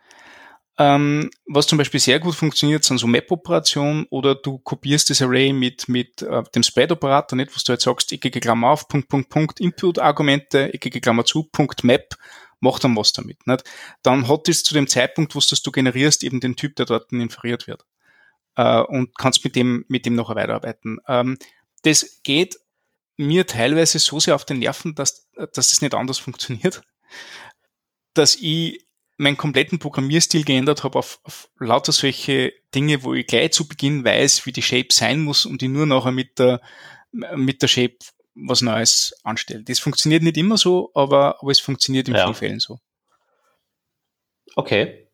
Ähm, was zum Beispiel sehr gut funktioniert, sind so Map-Operationen oder du kopierst das Array mit, mit äh, dem Spread-Operator, nicht, was du jetzt sagst, eckige Klammer auf, Punkt, Punkt, Punkt, Input-Argumente, eckige Klammer zu, Punkt, Map, mach dann was damit. Nicht? Dann hat es zu dem Zeitpunkt, wo du generierst, eben den Typ, der dort inferiert wird. Äh, und kannst mit dem, mit dem noch weiterarbeiten. Ähm, das geht mir teilweise so sehr auf den Nerven, dass, dass das nicht anders funktioniert, dass ich meinen kompletten Programmierstil geändert habe auf, auf lauter solche Dinge, wo ich gleich zu Beginn weiß, wie die Shape sein muss und ich nur nachher mit der, mit der Shape was Neues anstelle. Das funktioniert nicht immer so, aber, aber es funktioniert in ja. vielen Fällen so. Okay.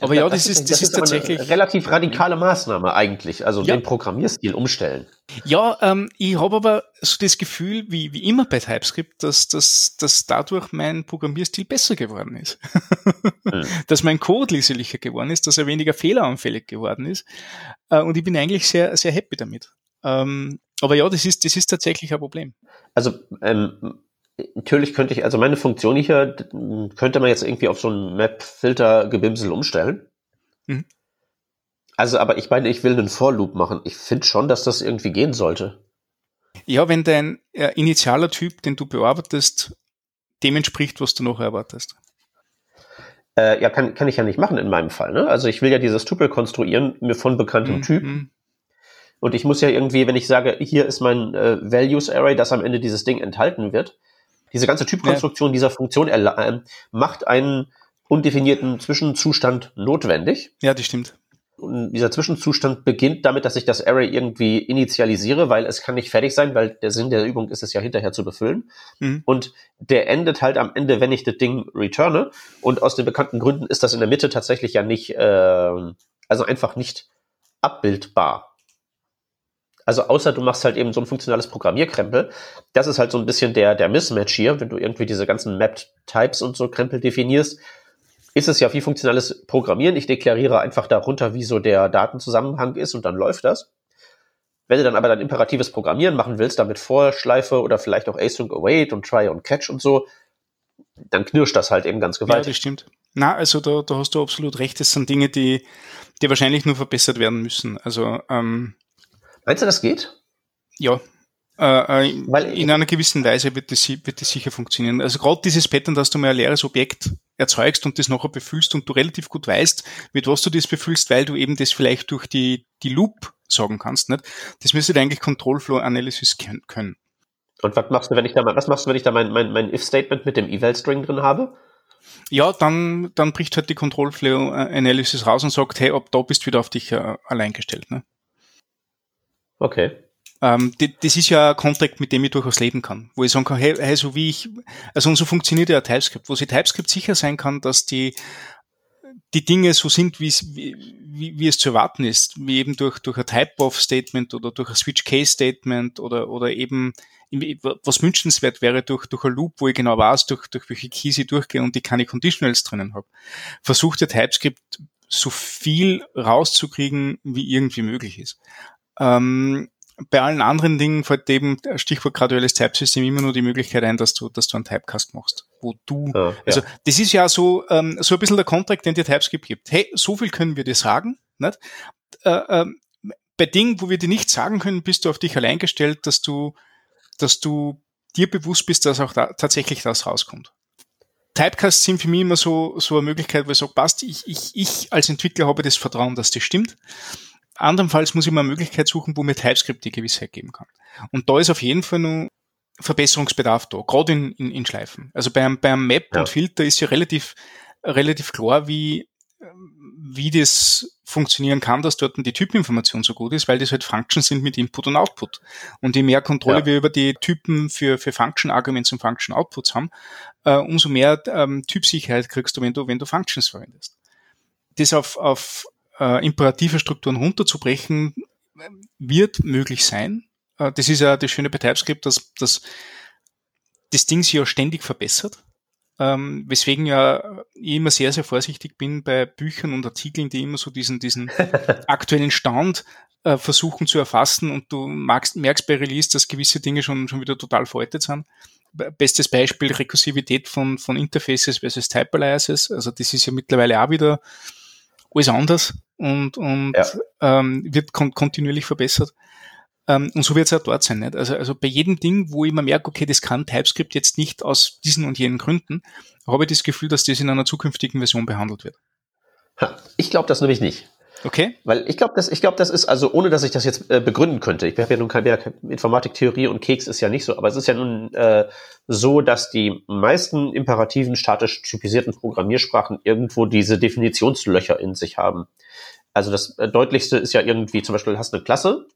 Aber ja, das, das ist, das, ist, ist tatsächlich. Eine relativ radikale Maßnahme eigentlich, also ja. den Programmierstil umstellen. Ja, ähm, ich habe aber so das Gefühl, wie, wie immer bei TypeScript, dass, dass, dass dadurch mein Programmierstil besser geworden ist. mhm. Dass mein Code leserlicher geworden ist, dass er weniger fehleranfällig geworden ist. Äh, und ich bin eigentlich sehr, sehr happy damit. Ähm, aber ja, das ist, das ist tatsächlich ein Problem. Also ähm, Natürlich könnte ich, also meine Funktion hier könnte man jetzt irgendwie auf so einen Map-Filter-Gebimsel umstellen. Mhm. Also, aber ich meine, ich will einen For-Loop machen. Ich finde schon, dass das irgendwie gehen sollte. Ja, wenn dein äh, initialer Typ, den du bearbeitest, dem entspricht, was du noch erwartest. Äh, ja, kann, kann ich ja nicht machen in meinem Fall. Ne? Also ich will ja dieses Tuple konstruieren mir von bekanntem mhm. Typ. Mhm. Und ich muss ja irgendwie, wenn ich sage, hier ist mein äh, Values Array, das am Ende dieses Ding enthalten wird, diese ganze Typkonstruktion ja. dieser Funktion äh, macht einen undefinierten Zwischenzustand notwendig. Ja, das stimmt. Und dieser Zwischenzustand beginnt damit, dass ich das Array irgendwie initialisiere, weil es kann nicht fertig sein, weil der Sinn der Übung ist es ja hinterher zu befüllen. Mhm. Und der endet halt am Ende, wenn ich das Ding returne. Und aus den bekannten Gründen ist das in der Mitte tatsächlich ja nicht, äh, also einfach nicht abbildbar. Also außer du machst halt eben so ein funktionales Programmierkrempel. Das ist halt so ein bisschen der, der Mismatch hier, wenn du irgendwie diese ganzen Mapped Types und so Krempel definierst. Ist es ja wie funktionales Programmieren. Ich deklariere einfach darunter, wie so der Datenzusammenhang ist und dann läuft das. Wenn du dann aber dein imperatives Programmieren machen willst, damit Vorschleife oder vielleicht auch Async Await und Try und Catch und so, dann knirscht das halt eben ganz gewaltig. Ja, das stimmt. Na, also da, da hast du absolut recht. Das sind Dinge, die, die wahrscheinlich nur verbessert werden müssen. Also ähm, Meinst du, das geht? Ja. Äh, äh Weil in einer gewissen Weise wird das, wird das sicher funktionieren. Also gerade dieses Pattern, dass du mal ein leeres Objekt erzeugst und das nachher befüllst und du relativ gut weißt, mit was du das befüllst, weil du eben das vielleicht durch die, die Loop sagen kannst, nicht? Das müsste eigentlich Control Flow Analysis können. Und was machst du, wenn ich da, was machst du, wenn ich da mein, mein, mein If-Statement mit dem Eval-String drin habe? Ja, dann, dann bricht halt die Control Flow Analysis raus und sagt, hey, ab da bist du wieder auf dich äh, allein gestellt, ne? Okay. Ähm, das ist ja ein Contract, mit dem ich durchaus leben kann, wo ich sagen kann, hey, hey so wie ich, also und so funktioniert ja TypeScript, wo sich TypeScript sicher sein kann, dass die die Dinge so sind, wie, wie, wie es zu erwarten ist, wie eben durch, durch ein Type-of-Statement oder durch ein Switch-Case-Statement oder, oder eben, was wünschenswert wäre, durch, durch ein Loop, wo ich genau weiß, durch, durch welche Keys ich durchgehe und die keine Conditionals drinnen habe. Versucht der TypeScript so viel rauszukriegen, wie irgendwie möglich ist. Ähm, bei allen anderen Dingen fällt eben Stichwort graduelles Typesystem immer nur die Möglichkeit ein, dass du, dass du einen Typecast machst, wo du, ja, also das ist ja so, ähm, so ein bisschen der Kontrakt, den dir TypeScript gibt. Hey, so viel können wir dir sagen, nicht? Äh, äh, bei Dingen, wo wir dir nicht sagen können, bist du auf dich allein gestellt, dass du, dass du dir bewusst bist, dass auch da tatsächlich das rauskommt. Typecasts sind für mich immer so, so eine Möglichkeit, wo ich sage, passt, ich, ich, ich als Entwickler habe das Vertrauen, dass das stimmt. Andernfalls muss ich mir eine Möglichkeit suchen, wo mir TypeScript die Gewissheit geben kann. Und da ist auf jeden Fall nur Verbesserungsbedarf da, gerade in, in, in Schleifen. Also beim, beim Map ja. und Filter ist ja relativ, relativ klar, wie, wie das funktionieren kann, dass dort die Typeninformation so gut ist, weil das halt Functions sind mit Input und Output. Und je mehr Kontrolle ja. wir über die Typen für, für Function Arguments und Function Outputs haben, äh, umso mehr ähm, Typsicherheit kriegst du, wenn du, wenn du Functions verwendest. Das auf, auf äh, imperative Strukturen runterzubrechen, wird möglich sein. Äh, das ist ja das schöne bei TypeScript, dass, dass das Ding sich ja ständig verbessert. Ähm, weswegen ja ich immer sehr, sehr vorsichtig bin bei Büchern und Artikeln, die immer so diesen, diesen aktuellen Stand äh, versuchen zu erfassen und du magst, merkst bei Release, dass gewisse Dinge schon, schon wieder total veraltet sind. Bestes Beispiel Rekursivität von, von Interfaces versus Type Aliases. Also das ist ja mittlerweile auch wieder alles anders und, und ja. ähm, wird kon kontinuierlich verbessert. Ähm, und so wird es auch dort sein. Nicht? Also, also bei jedem Ding, wo ich mir merke, okay, das kann TypeScript jetzt nicht aus diesen und jenen Gründen, habe ich das Gefühl, dass das in einer zukünftigen Version behandelt wird. Ich glaube das nämlich nicht. Okay. Weil ich glaube, das, ich glaube, das ist also, ohne dass ich das jetzt äh, begründen könnte. Ich habe ja nun keine Informatiktheorie und Keks ist ja nicht so, aber es ist ja nun äh, so, dass die meisten imperativen, statisch typisierten Programmiersprachen irgendwo diese Definitionslöcher in sich haben. Also das äh, deutlichste ist ja irgendwie, zum Beispiel hast du eine Klasse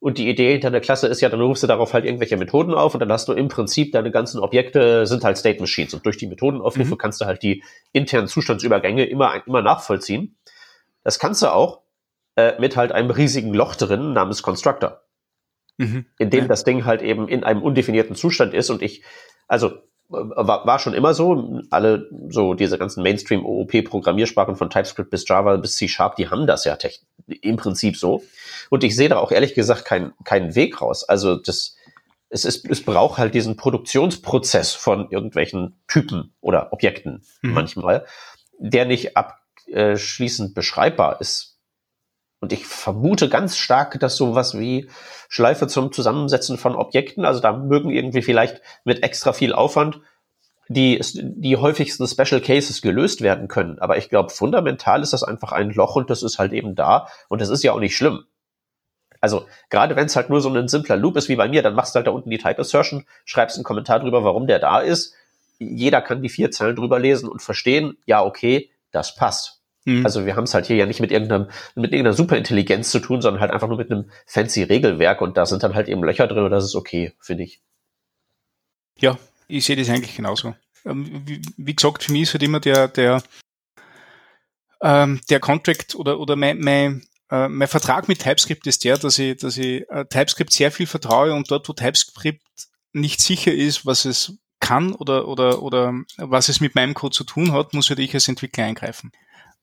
und die Idee hinter der Klasse ist ja, dann rufst du darauf halt irgendwelche Methoden auf und dann hast du im Prinzip deine ganzen Objekte sind halt State Machines und durch die Methodenaufrufe mhm. kannst du halt die internen Zustandsübergänge immer, immer nachvollziehen. Das kannst du auch äh, mit halt einem riesigen Loch drin namens Constructor. Mhm. In dem ja. das Ding halt eben in einem undefinierten Zustand ist und ich, also äh, war, war schon immer so, alle so diese ganzen Mainstream-OOP-Programmiersprachen von TypeScript bis Java bis C-Sharp, die haben das ja im Prinzip so. Und ich sehe da auch ehrlich gesagt keinen keinen Weg raus. Also das, es, ist, es braucht halt diesen Produktionsprozess von irgendwelchen Typen oder Objekten mhm. manchmal, der nicht ab, abschließend beschreibbar ist. Und ich vermute ganz stark, dass sowas wie Schleife zum Zusammensetzen von Objekten, also da mögen irgendwie vielleicht mit extra viel Aufwand die, die häufigsten Special Cases gelöst werden können. Aber ich glaube, fundamental ist das einfach ein Loch und das ist halt eben da. Und das ist ja auch nicht schlimm. Also gerade wenn es halt nur so ein simpler Loop ist wie bei mir, dann machst du halt da unten die Type Assertion, schreibst einen Kommentar drüber, warum der da ist. Jeder kann die vier Zeilen drüber lesen und verstehen, ja, okay, das passt. Mhm. Also wir haben es halt hier ja nicht mit irgendeinem, mit irgendeiner Superintelligenz zu tun, sondern halt einfach nur mit einem fancy Regelwerk und da sind dann halt eben Löcher drin und das ist okay, finde ich. Ja, ich sehe das eigentlich genauso. Ähm, wie, wie, gesagt, für mich ist halt immer der, der, ähm, der Contract oder, oder mein, mein, äh, mein Vertrag mit TypeScript ist der, dass ich, dass ich äh, TypeScript sehr viel vertraue und dort, wo TypeScript nicht sicher ist, was es kann oder, oder, oder was es mit meinem Code zu tun hat, muss halt ich als Entwickler eingreifen.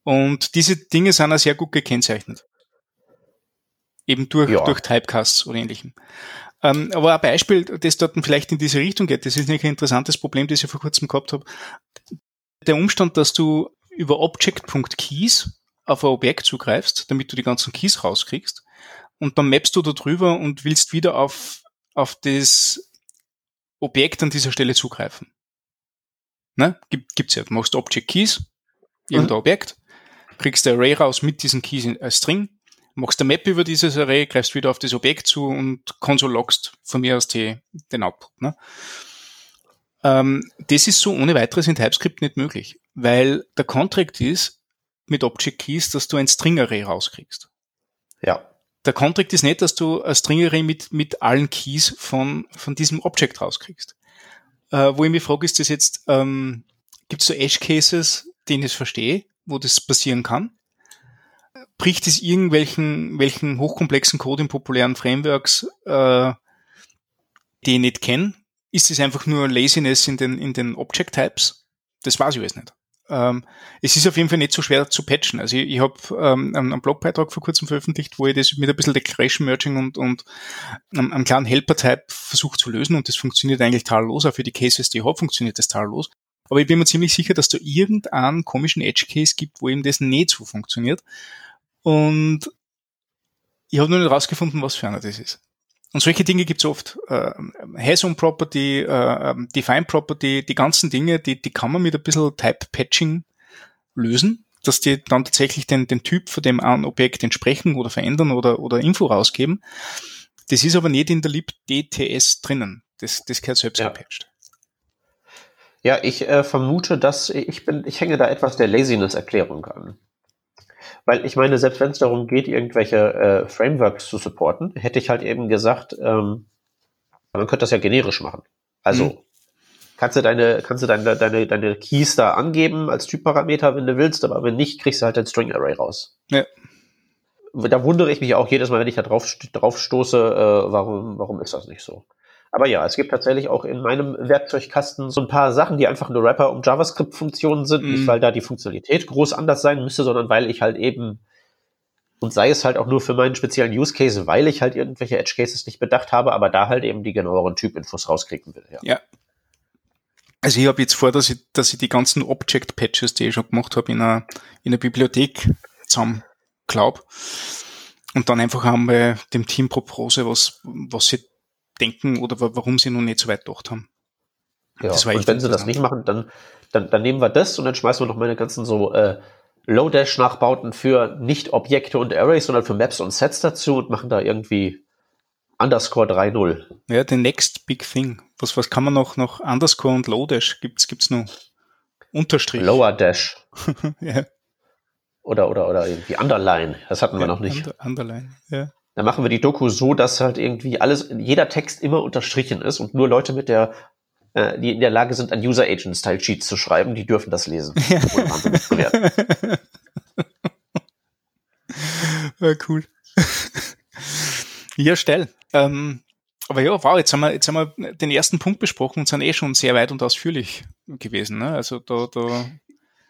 Und diese Dinge sind auch sehr gut gekennzeichnet. Eben durch, ja. durch Typecasts oder ähnlichem. Ähm, aber ein Beispiel, das dort vielleicht in diese Richtung geht, das ist nämlich ein interessantes Problem, das ich vor kurzem gehabt habe. Der Umstand, dass du über Object.keys auf ein Objekt zugreifst, damit du die ganzen Keys rauskriegst, und dann mappst du da drüber und willst wieder auf, auf das Objekt an dieser Stelle zugreifen. Ne? Gibt, gibt's ja. Du machst Object Keys, irgendein mhm. Objekt, kriegst ein Array raus mit diesen Keys als String, machst eine Map über dieses Array, greifst wieder auf das Objekt zu und console loggst von mir aus die, den Output. Ne? Ähm, das ist so ohne weiteres in TypeScript nicht möglich, weil der Contract ist mit Object Keys, dass du ein String Array rauskriegst. Ja. Der Contract ist nicht, dass du ein String Array mit, mit allen Keys von, von diesem Object rauskriegst. Äh, wo ich mich frage, ist das jetzt, ähm, gibt es so Edge Cases, den ich verstehe, wo das passieren kann? Bricht es irgendwelchen welchen hochkomplexen Code in populären Frameworks, äh, die ich nicht kenne? Ist es einfach nur Laziness in den, in den Object Types? Das weiß ich jetzt nicht. Ähm, es ist auf jeden Fall nicht so schwer zu patchen. Also ich, ich habe ähm, einen Blogbeitrag vor kurzem veröffentlicht, wo ich das mit ein bisschen Declaration Merging und, und einem, einem kleinen Helper-Type versucht zu lösen und das funktioniert eigentlich tadellos. Auch für die Cases, die ich habe, funktioniert das tadellos. Aber ich bin mir ziemlich sicher, dass da irgendeinen komischen Edge Case gibt, wo eben das nicht so funktioniert. Und ich habe nur nicht rausgefunden, was für einer das ist. Und solche Dinge gibt's oft. Äh, Has-on Property, äh, Define Property, die ganzen Dinge, die, die kann man mit ein bisschen Type Patching lösen, dass die dann tatsächlich den, den Typ von dem einen Objekt entsprechen oder verändern oder, oder Info rausgeben. Das ist aber nicht in der libdts drinnen. Das, das gehört selbst ja. gepatcht. Ja, ich äh, vermute, dass ich bin, ich hänge da etwas der Laziness-Erklärung an. Weil ich meine, selbst wenn es darum geht, irgendwelche äh, Frameworks zu supporten, hätte ich halt eben gesagt, ähm, man könnte das ja generisch machen. Also mhm. kannst du deine, kannst du deine, deine, deine Keys da angeben als Typparameter, wenn du willst, aber wenn nicht, kriegst du halt ein String Array raus. Ja. Da wundere ich mich auch jedes Mal, wenn ich da drauf, drauf stoße, äh, warum, warum ist das nicht so? Aber ja, es gibt tatsächlich auch in meinem Werkzeugkasten so ein paar Sachen, die einfach nur Wrapper um JavaScript-Funktionen sind. Mm. Nicht, mhm. weil da die Funktionalität groß anders sein müsste, sondern weil ich halt eben, und sei es halt auch nur für meinen speziellen Use Case, weil ich halt irgendwelche Edge Cases nicht bedacht habe, aber da halt eben die genaueren Typinfos rauskriegen will. Ja. ja. Also ich habe jetzt vor, dass ich, dass ich die ganzen Object-Patches, die ich schon gemacht habe, in einer, in einer Bibliothek zusammen glaub und dann einfach einmal dem Team Propose, was, was sie denken oder warum sie noch nicht so weit gedacht haben. Ja, und wenn sie das nicht machen, dann, dann, dann nehmen wir das und dann schmeißen wir noch meine ganzen so äh, Low-Dash-Nachbauten für nicht Objekte und Arrays, sondern für Maps und Sets dazu und machen da irgendwie Underscore 3.0. Ja, the next big thing. Was, was kann man noch, noch Underscore und Low-Dash? Gibt's, gibt's noch Unterstrich? Lower Dash. ja. Oder, oder, oder irgendwie Underline. Das hatten wir ja, noch nicht. Under, Underline, ja. Dann machen wir die Doku so, dass halt irgendwie alles, jeder Text immer unterstrichen ist und nur Leute mit der äh, die in der Lage sind, ein User Agent Style Sheet zu schreiben, die dürfen das lesen. Ja. ja, cool. ja, steil. Ähm, aber ja, wow, jetzt haben wir, jetzt haben wir den ersten Punkt besprochen und sind eh schon sehr weit und ausführlich gewesen. Ne? Also da, da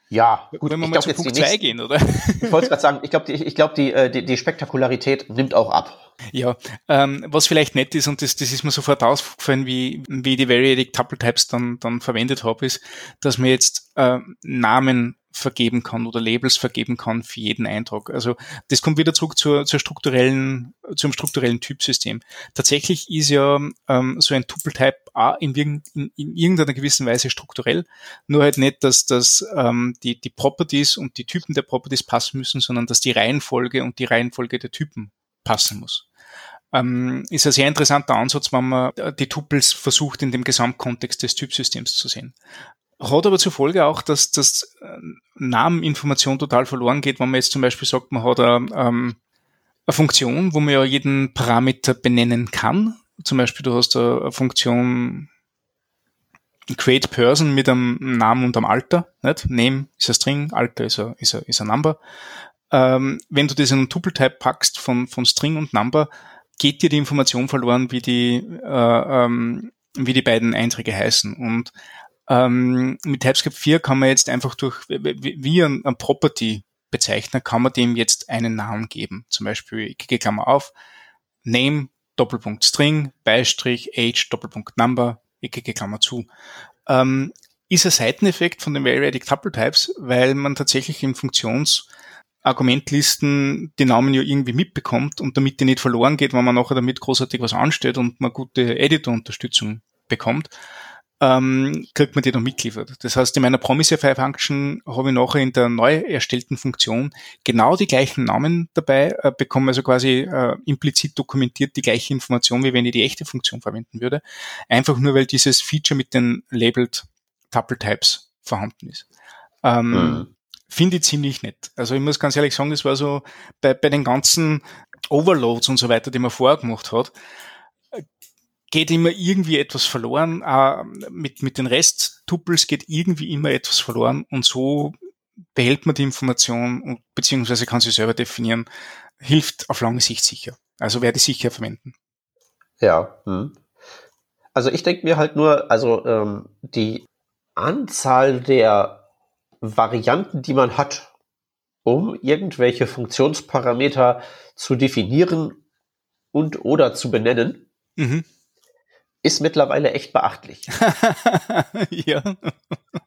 ja, gut, wenn wir mal zu Punkt 2 gehen, oder? Ich wollte gerade sagen, ich glaube, die, ich glaub, die, äh, die, die Spektakularität nimmt auch ab. Ja, ähm, was vielleicht nett ist, und das, das ist mir sofort ausgefallen, wie, wie die Variadic Tuple Types dann, dann verwendet habe, ist, dass man jetzt äh, Namen vergeben kann oder Labels vergeben kann für jeden Eintrag. Also das kommt wieder zurück zur, zur strukturellen, zum strukturellen Typsystem. Tatsächlich ist ja ähm, so ein Tuple-Type A in, in, in, irgendeiner gewissen Weise strukturell, nur halt nicht, dass, dass ähm, die, die Properties und die Typen der Properties passen müssen, sondern dass die Reihenfolge und die Reihenfolge der Typen passen muss. Ähm, ist ein sehr interessanter Ansatz, wenn man die Tupels versucht, in dem Gesamtkontext des Typsystems zu sehen. Hat aber zur Folge auch, dass das äh, Nameninformation total verloren geht, wenn man jetzt zum Beispiel sagt, man hat eine, ähm, eine Funktion, wo man ja jeden Parameter benennen kann. Zum Beispiel, du hast eine Funktion create person mit einem Namen und einem Alter. Nicht? Name ist ein String, Alter ist ein, ist ein, ist ein Number. Ähm, wenn du das in einen Tuple-Type packst von, von String und Number, geht dir die Information verloren, wie die, äh, ähm, wie die beiden Einträge heißen. Und ähm, mit TypeScript 4 kann man jetzt einfach durch, wie ein, ein Property bezeichnen, kann man dem jetzt einen Namen geben. Zum Beispiel, ich klicke Klammer auf, Name, Doppelpunkt String, Beistrich, Age, Doppelpunkt Number, klicke Klammer zu. Ähm, ist ein Seiteneffekt von den Variadic Tuple Types, weil man tatsächlich in Funktionsargumentlisten die Namen ja irgendwie mitbekommt und damit die nicht verloren geht, wenn man nachher damit großartig was anstellt und man gute Editor-Unterstützung bekommt, ähm, kriegt man die noch mitgeliefert. Das heißt, in meiner Promisify Function habe ich nachher in der neu erstellten Funktion genau die gleichen Namen dabei, äh, bekomme also quasi äh, implizit dokumentiert die gleiche Information, wie wenn ich die echte Funktion verwenden würde. Einfach nur, weil dieses Feature mit den labeled Tuple Types vorhanden ist. Ähm, mhm. Finde ich ziemlich nett. Also ich muss ganz ehrlich sagen, das war so bei, bei den ganzen Overloads und so weiter, die man vorher gemacht hat, geht immer irgendwie etwas verloren. Äh, mit, mit den Rest-Tupels geht irgendwie immer etwas verloren und so behält man die Information und beziehungsweise kann sie selber definieren, hilft auf lange Sicht sicher. Also werde ich sicher verwenden. Ja. Hm. Also ich denke mir halt nur, also ähm, die Anzahl der Varianten, die man hat, um irgendwelche Funktionsparameter zu definieren und oder zu benennen, mhm ist mittlerweile echt beachtlich. ja.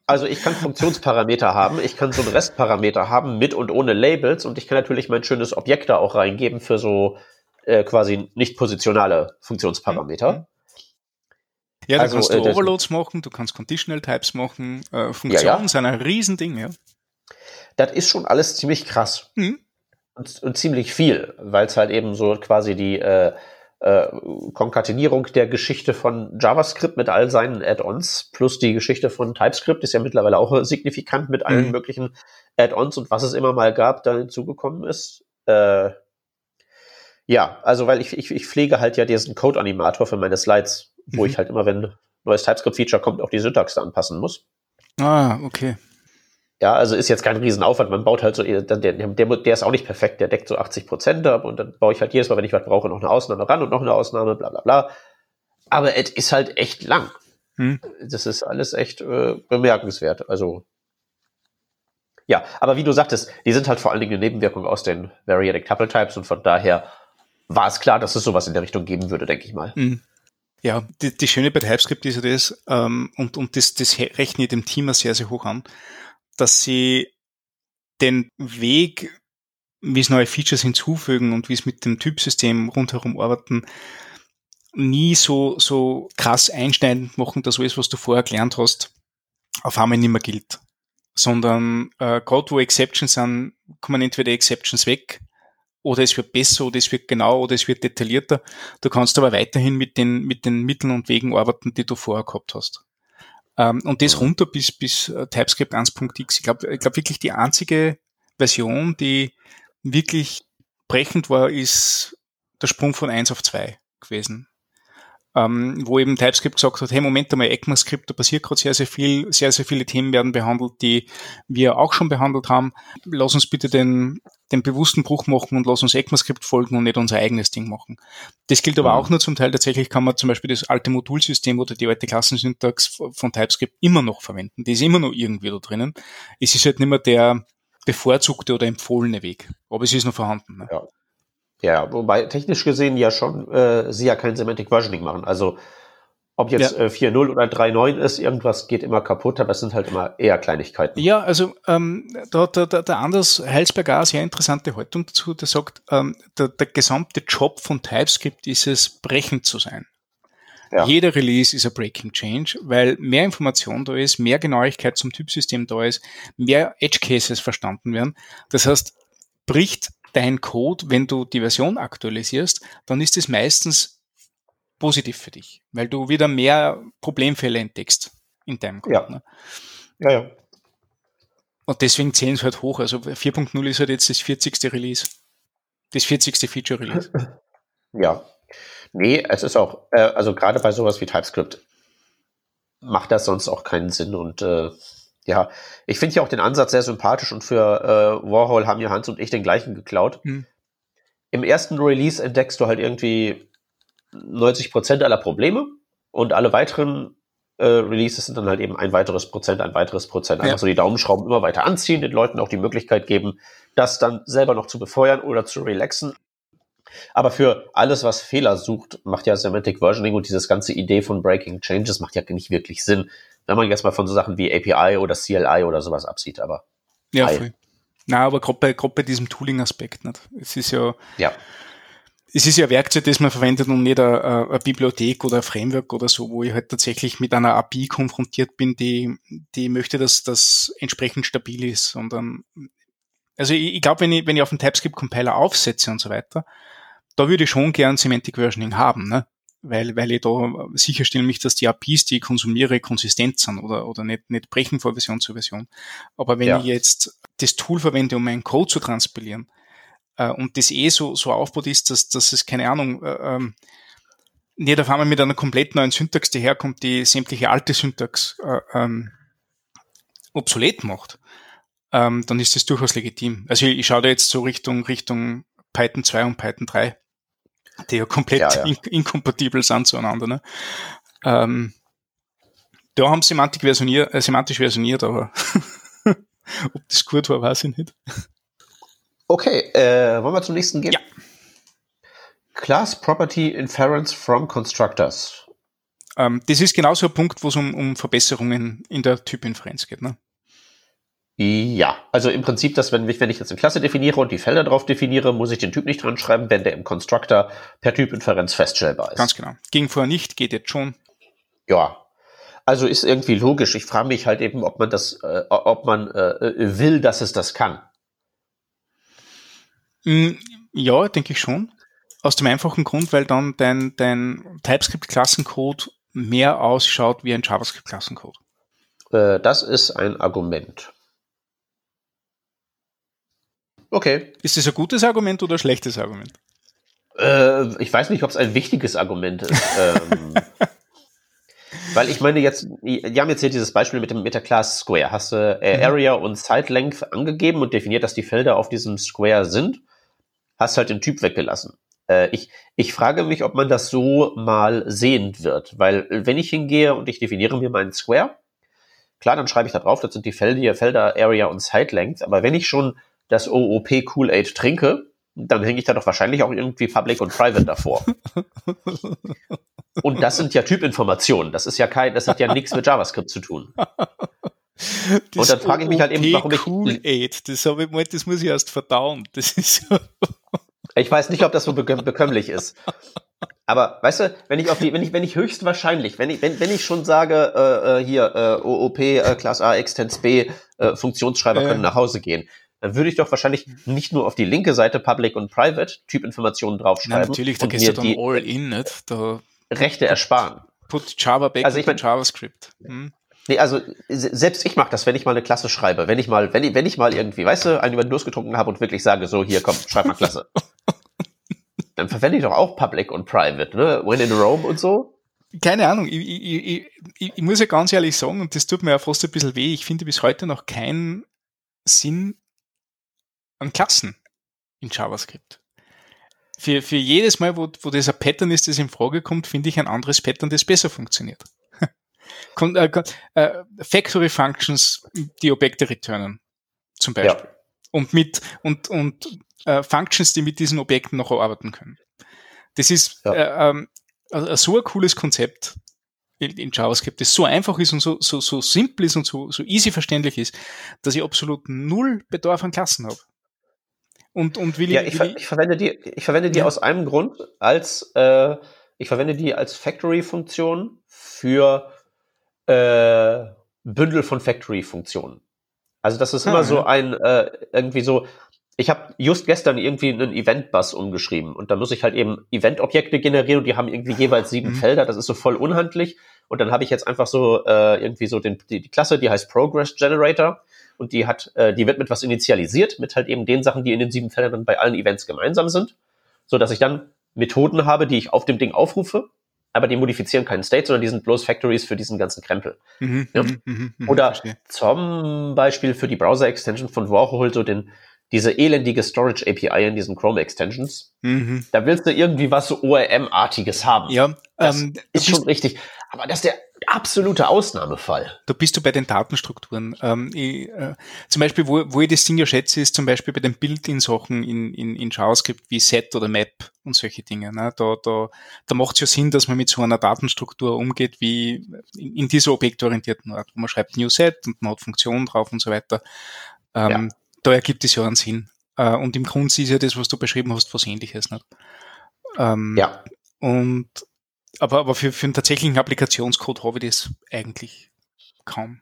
Also ich kann Funktionsparameter haben, ich kann so einen Restparameter haben mit und ohne Labels und ich kann natürlich mein schönes Objekt da auch reingeben für so äh, quasi nicht positionale Funktionsparameter. Mhm. Ja, da also, kannst du äh, Overloads machen, du kannst Conditional Types machen, äh, Funktionen ja, ja. sind ein Riesending, ja. Das ist schon alles ziemlich krass. Mhm. Und, und, ziemlich viel, weil es halt eben so quasi die äh, äh, Konkatenierung der Geschichte von JavaScript mit all seinen Add-ons plus die Geschichte von TypeScript ist ja mittlerweile auch signifikant mit allen mhm. möglichen Add-ons und was es immer mal gab, da hinzugekommen ist. Äh, ja, also weil ich, ich, ich pflege halt ja diesen Code-Animator für meine Slides, wo mhm. ich halt immer, wenn neues TypeScript-Feature kommt, auch die Syntax da anpassen muss. Ah, okay. Ja, also ist jetzt kein Riesenaufwand. Man baut halt so, der, der, der ist auch nicht perfekt, der deckt so 80 Prozent ab und dann baue ich halt jedes Mal, wenn ich was brauche, noch eine Ausnahme ran und noch eine Ausnahme, bla bla bla. Aber es ist halt echt lang. Hm. Das ist alles echt äh, bemerkenswert. Also ja, aber wie du sagtest, die sind halt vor allen Dingen eine Nebenwirkung aus den Variadic Tuple Types und von daher war es klar, dass es sowas in der Richtung geben würde, denke ich mal. Hm. Ja, die, die Schöne bei TypeScript ist ja das, ähm, und, und das, das rechne ich dem Team sehr, sehr hoch an dass sie den Weg wie es neue Features hinzufügen und wie es mit dem Typsystem rundherum arbeiten, nie so, so krass einschneidend machen, dass alles, was du vorher gelernt hast, auf einmal nicht mehr gilt. Sondern äh, gerade wo Exceptions sind, kommen entweder Exceptions weg oder es wird besser oder es wird genau oder es wird detaillierter. Du kannst aber weiterhin mit den, mit den Mitteln und Wegen arbeiten, die du vorher gehabt hast. Ähm, und das runter bis, bis äh, TypeScript 1.x. Ich glaube ich glaub wirklich die einzige Version, die wirklich brechend war, ist der Sprung von 1 auf 2 gewesen ähm, wo eben TypeScript gesagt hat, hey, Moment einmal, ECMAScript, da passiert gerade sehr, sehr viel, sehr, sehr viele Themen werden behandelt, die wir auch schon behandelt haben. Lass uns bitte den, den bewussten Bruch machen und lass uns ECMAScript folgen und nicht unser eigenes Ding machen. Das gilt aber mhm. auch nur zum Teil. Tatsächlich kann man zum Beispiel das alte Modulsystem oder die alte Klassensyntax von TypeScript immer noch verwenden. Die ist immer noch irgendwie da drinnen. Es ist halt nicht mehr der bevorzugte oder empfohlene Weg. Aber es ist noch vorhanden. Ne? Ja. Ja, wobei technisch gesehen ja schon äh, sie ja kein Semantic Versioning machen. Also ob jetzt ja. äh, 4.0 oder 3.9 ist, irgendwas geht immer kaputt, aber es sind halt immer eher Kleinigkeiten. Ja, also ähm, da hat der, der, der Anders Heilsberger eine sehr interessante Haltung dazu, der sagt, ähm, der, der gesamte Job von TypeScript ist es, brechend zu sein. Ja. Jeder Release ist ein Breaking Change, weil mehr Information da ist, mehr Genauigkeit zum Typsystem da ist, mehr Edge Cases verstanden werden. Das heißt, bricht dein Code, wenn du die Version aktualisierst, dann ist es meistens positiv für dich, weil du wieder mehr Problemfälle entdeckst in deinem Code. Ja. Ne? ja, ja. Und deswegen zählen es halt hoch. Also 4.0 ist halt jetzt das 40. Release. Das 40. Feature Release. Ja. Nee, es ist auch, äh, also gerade bei sowas wie TypeScript macht das sonst auch keinen Sinn und äh, ja, ich finde ja auch den Ansatz sehr sympathisch und für äh, Warhol haben ja Hans und ich den gleichen geklaut. Hm. Im ersten Release entdeckst du halt irgendwie 90 Prozent aller Probleme und alle weiteren äh, Releases sind dann halt eben ein weiteres Prozent, ein weiteres Prozent. Einfach ja. so die Daumenschrauben immer weiter anziehen, den Leuten auch die Möglichkeit geben, das dann selber noch zu befeuern oder zu relaxen. Aber für alles, was Fehler sucht, macht ja Semantic Versioning und dieses ganze Idee von Breaking Changes macht ja nicht wirklich Sinn wenn man jetzt mal von so Sachen wie API oder CLI oder sowas absieht, aber. Ja, voll. Na, aber gerade bei, bei diesem Tooling-Aspekt nicht. Es ist ja, ja. Es ist ja ein Werkzeug, das man verwendet und nicht eine, eine Bibliothek oder ein Framework oder so, wo ich halt tatsächlich mit einer API konfrontiert bin, die, die möchte, dass das entsprechend stabil ist, sondern, also ich, ich glaube, wenn ich, wenn ich auf einen TypeScript-Compiler aufsetze und so weiter, da würde ich schon gern Semantic Versioning haben, ne? Weil, weil ich da sicherstellen mich, dass die APIs, die ich konsumiere, konsistent sind oder, oder nicht, nicht brechen von Version zu Version. Aber wenn ja. ich jetzt das Tool verwende, um meinen Code zu transpilieren, äh, und das eh so, so aufbaut ist, dass, dass es, keine Ahnung, äh, ähm, nicht auf einmal mit einer komplett neuen Syntax daherkommt, die sämtliche alte Syntax äh, ähm, obsolet macht, ähm, dann ist das durchaus legitim. Also ich, ich schaue da jetzt so Richtung, Richtung Python 2 und Python 3 die ja komplett ja, ja. In inkompatibel sind zueinander. Ne? Ähm, da haben Semantik versioniert, äh, semantisch versioniert, aber ob das gut war, weiß ich nicht. Okay, äh, wollen wir zum nächsten gehen? Ja. Class Property Inference from Constructors. Ähm, das ist genauso ein Punkt, wo es um, um Verbesserungen in der Typinferenz geht. Ne? Ja, also im Prinzip, dass wenn, wenn ich jetzt eine Klasse definiere und die Felder drauf definiere, muss ich den Typ nicht dran schreiben, wenn der im Constructor per Typinferenz feststellbar ist. Ganz genau. Ging vorher nicht, geht jetzt schon. Ja. Also ist irgendwie logisch. Ich frage mich halt eben, ob man das, äh, ob man äh, will, dass es das kann. Mm, ja, denke ich schon. Aus dem einfachen Grund, weil dann dein, dein TypeScript-Klassencode mehr ausschaut wie ein JavaScript-Klassencode. Äh, das ist ein Argument. Okay. Ist das ein gutes Argument oder ein schlechtes Argument? Äh, ich weiß nicht, ob es ein wichtiges Argument ist. ähm, weil ich meine jetzt, die haben jetzt hier dieses Beispiel mit dem mit der Class Square. Hast du äh, mhm. Area und Side Length angegeben und definiert, dass die Felder auf diesem Square sind, hast halt den Typ weggelassen. Äh, ich, ich frage mich, ob man das so mal sehend wird, weil wenn ich hingehe und ich definiere mir meinen Square, klar, dann schreibe ich da drauf, das sind die Felder, Felder Area und Side Length, aber wenn ich schon das OOP Kool-Aid trinke, dann hänge ich da doch wahrscheinlich auch irgendwie Public und Private davor. und das sind ja Typinformationen. Das ist ja kein, das hat ja nichts mit JavaScript zu tun. und dann frage ich mich halt eben, warum ich. Cool Aid, das, habe ich, das muss ich erst verdauen. Das ist. Ich weiß nicht, ob das so bekömmlich ist. Aber weißt du, wenn ich auf die, wenn ich, wenn ich höchstwahrscheinlich, wenn ich, wenn, wenn ich schon sage, äh, äh hier äh, OOP, äh, Class A, Extens B, äh, Funktionsschreiber können nach Hause gehen, dann würde ich doch wahrscheinlich nicht nur auf die linke Seite Public und Private Typinformationen draufschreiben. Ja, natürlich, da gehst du dann all in, nicht? Da Rechte ersparen. Put Java back also ich mein, JavaScript. Hm? Nee, also selbst ich mache das, wenn ich mal eine Klasse schreibe. Wenn ich mal, wenn ich, wenn ich mal irgendwie, weißt du, einen über den Durst getrunken habe und wirklich sage, so hier, komm, schreib mal Klasse. dann verwende ich doch auch Public und Private, ne? When in Rome und so. Keine Ahnung, ich, ich, ich, ich muss ja ganz ehrlich sagen, und das tut mir ja fast ein bisschen weh, ich finde bis heute noch keinen Sinn an Klassen in JavaScript. Für, für jedes Mal, wo, wo das ein Pattern ist, das in Frage kommt, finde ich ein anderes Pattern, das besser funktioniert. Äh, äh, Factory Functions, die Objekte returnen, zum Beispiel. Ja. Und mit, und, und äh, Functions, die mit diesen Objekten noch arbeiten können. Das ist ja. äh, ähm, äh, so ein cooles Konzept in, in, JavaScript, das so einfach ist und so, so, so simpel ist und so, so easy verständlich ist, dass ich absolut null Bedarf an Klassen habe. Und, und will ja, ich, ich, ich verwende die, ich verwende die ja. aus einem Grund als, äh, ich verwende die als Factory-Funktion für äh, Bündel von Factory-Funktionen. Also das ist ah, immer so ein, äh, irgendwie so, ich habe just gestern irgendwie einen Event-Bus umgeschrieben und da muss ich halt eben Event-Objekte generieren und die haben irgendwie jeweils sieben mhm. Felder, das ist so voll unhandlich. Und dann habe ich jetzt einfach so äh, irgendwie so den, die, die Klasse, die heißt Progress Generator und die hat, äh, die wird mit was initialisiert, mit halt eben den Sachen, die in den sieben Feldern dann bei allen Events gemeinsam sind, so dass ich dann Methoden habe, die ich auf dem Ding aufrufe, aber die modifizieren keinen State, sondern die sind bloß Factories für diesen ganzen Krempel. Mhm, ja? Mhm, mhm, mhm, Oder verstehe. zum Beispiel für die Browser-Extension von Warhol so den diese elendige Storage API in diesen Chrome Extensions. Mhm. Da willst du irgendwie was so ORM-artiges haben. Ja, das ähm, ist schon richtig. Aber das ist der absolute Ausnahmefall. Da bist du bei den Datenstrukturen. Ähm, ich, äh, zum Beispiel, wo, wo ich das Ding ja schätze, ist zum Beispiel bei den Build-in-Sachen in, in, in JavaScript wie Set oder Map und solche Dinge. Ne? Da, da, da macht es ja Sinn, dass man mit so einer Datenstruktur umgeht wie in, in dieser objektorientierten Art, wo man schreibt New Set und man hat Funktionen drauf und so weiter. Ähm, ja da ergibt es ja einen Sinn. Äh, und im Grunde ist ja das, was du beschrieben hast, was ähnliches. Nicht? Ähm, ja. Und aber, aber für, für einen tatsächlichen Applikationscode habe ich das eigentlich kaum.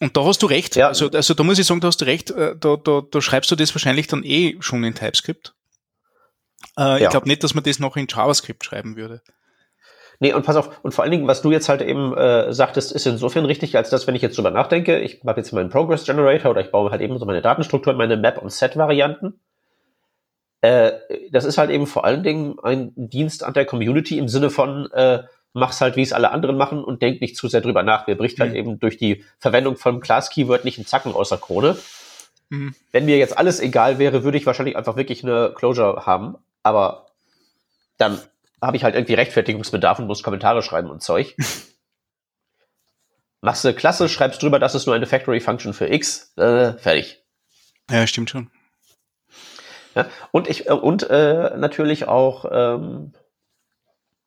Und da hast du recht. Ja. Also, also da muss ich sagen, da hast du recht. Äh, da, da, da schreibst du das wahrscheinlich dann eh schon in TypeScript. Äh, ja. Ich glaube nicht, dass man das noch in JavaScript schreiben würde. Nee, und pass auf, und vor allen Dingen, was du jetzt halt eben äh, sagtest, ist insofern richtig, als dass, wenn ich jetzt drüber nachdenke, ich habe jetzt meinen Progress Generator oder ich baue halt eben so meine Datenstruktur, meine Map- und Set-Varianten. Äh, das ist halt eben vor allen Dingen ein Dienst an der Community im Sinne von, äh, mach's halt, wie es alle anderen machen und denk nicht zu sehr drüber nach. Mir bricht halt mhm. eben durch die Verwendung von Class-Keyword nicht ein Zacken außer Krone. Mhm. Wenn mir jetzt alles egal wäre, würde ich wahrscheinlich einfach wirklich eine Closure haben. Aber dann habe ich halt irgendwie Rechtfertigungsbedarf und muss Kommentare schreiben und Zeug. Machst du klasse, schreibst drüber, das ist nur eine Factory Function für X, äh, fertig. Ja, stimmt schon. Ja, und ich äh, und äh, natürlich auch ähm,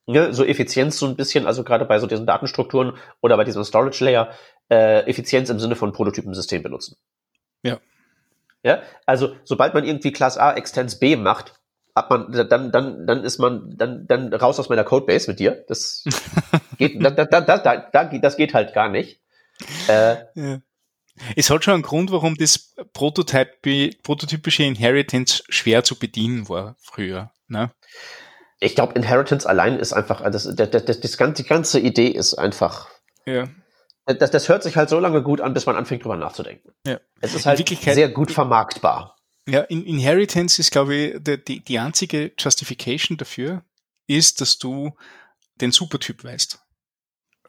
ne, so Effizienz so ein bisschen, also gerade bei so diesen Datenstrukturen oder bei diesem Storage Layer, äh, Effizienz im Sinne von Prototypensystem benutzen. Ja. Ja, also sobald man irgendwie Class A Extens B macht, hat man, dann, dann, dann ist man, dann, dann raus aus meiner Codebase mit dir. Das geht, da, da, da, da, da, das geht halt gar nicht. Äh, ja. Es hat schon einen Grund, warum das Prototyp, prototypische Inheritance schwer zu bedienen war früher. Ne? Ich glaube, Inheritance allein ist einfach, das, das, das, das ganze, die ganze Idee ist einfach. Ja. Das, das hört sich halt so lange gut an, bis man anfängt drüber nachzudenken. Ja. Es ist halt sehr gut vermarktbar. Ja, in Inheritance ist, glaube ich, die, die einzige Justification dafür ist, dass du den Supertyp weißt.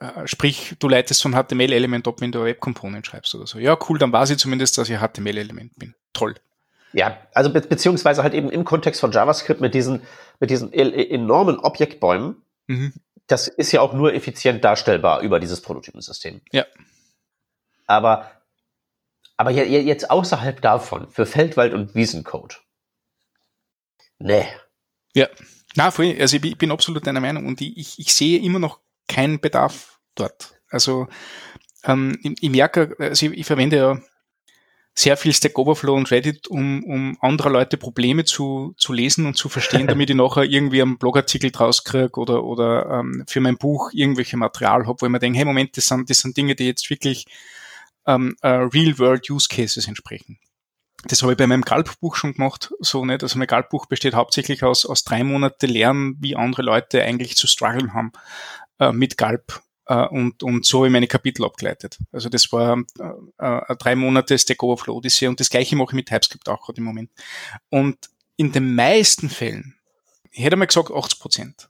Äh, sprich, du leitest von HTML-Element ab, wenn du Web Component schreibst oder so. Ja, cool, dann weiß ich zumindest, dass ich HTML-Element bin. Toll. Ja, also be beziehungsweise halt eben im Kontext von JavaScript mit diesen, mit diesen e-, e-, enormen Objektbäumen, mhm. das ist ja auch nur effizient darstellbar über dieses Prototypensystem. Ja. Aber aber jetzt außerhalb davon, für Feldwald- und Wiesencode. Nee. Ja, na, voll. Also ich bin absolut deiner Meinung und ich, ich sehe immer noch keinen Bedarf dort. Also ähm, ich, ich merke, also ich, ich verwende ja sehr viel Stack Overflow und Reddit, um, um andere Leute Probleme zu, zu lesen und zu verstehen, damit ich nachher irgendwie einen Blogartikel draus kriege oder, oder ähm, für mein Buch irgendwelche Material habe, wo ich mir denke, hey Moment, das sind, das sind Dinge, die jetzt wirklich ähm, uh, Real-World-Use-Cases entsprechen. Das habe ich bei meinem Galp-Buch schon gemacht, so nicht. Also mein Galp-Buch besteht hauptsächlich aus, aus drei Monate Lernen, wie andere Leute eigentlich zu strugglen haben äh, mit Galp Uh, und, und so habe ich meine Kapitel abgeleitet. Also das war äh, drei Monate Stack Overflow Odyssey und das gleiche mache ich mit TypeScript auch gerade im Moment. Und in den meisten Fällen, ich hätte mal gesagt 80 Prozent,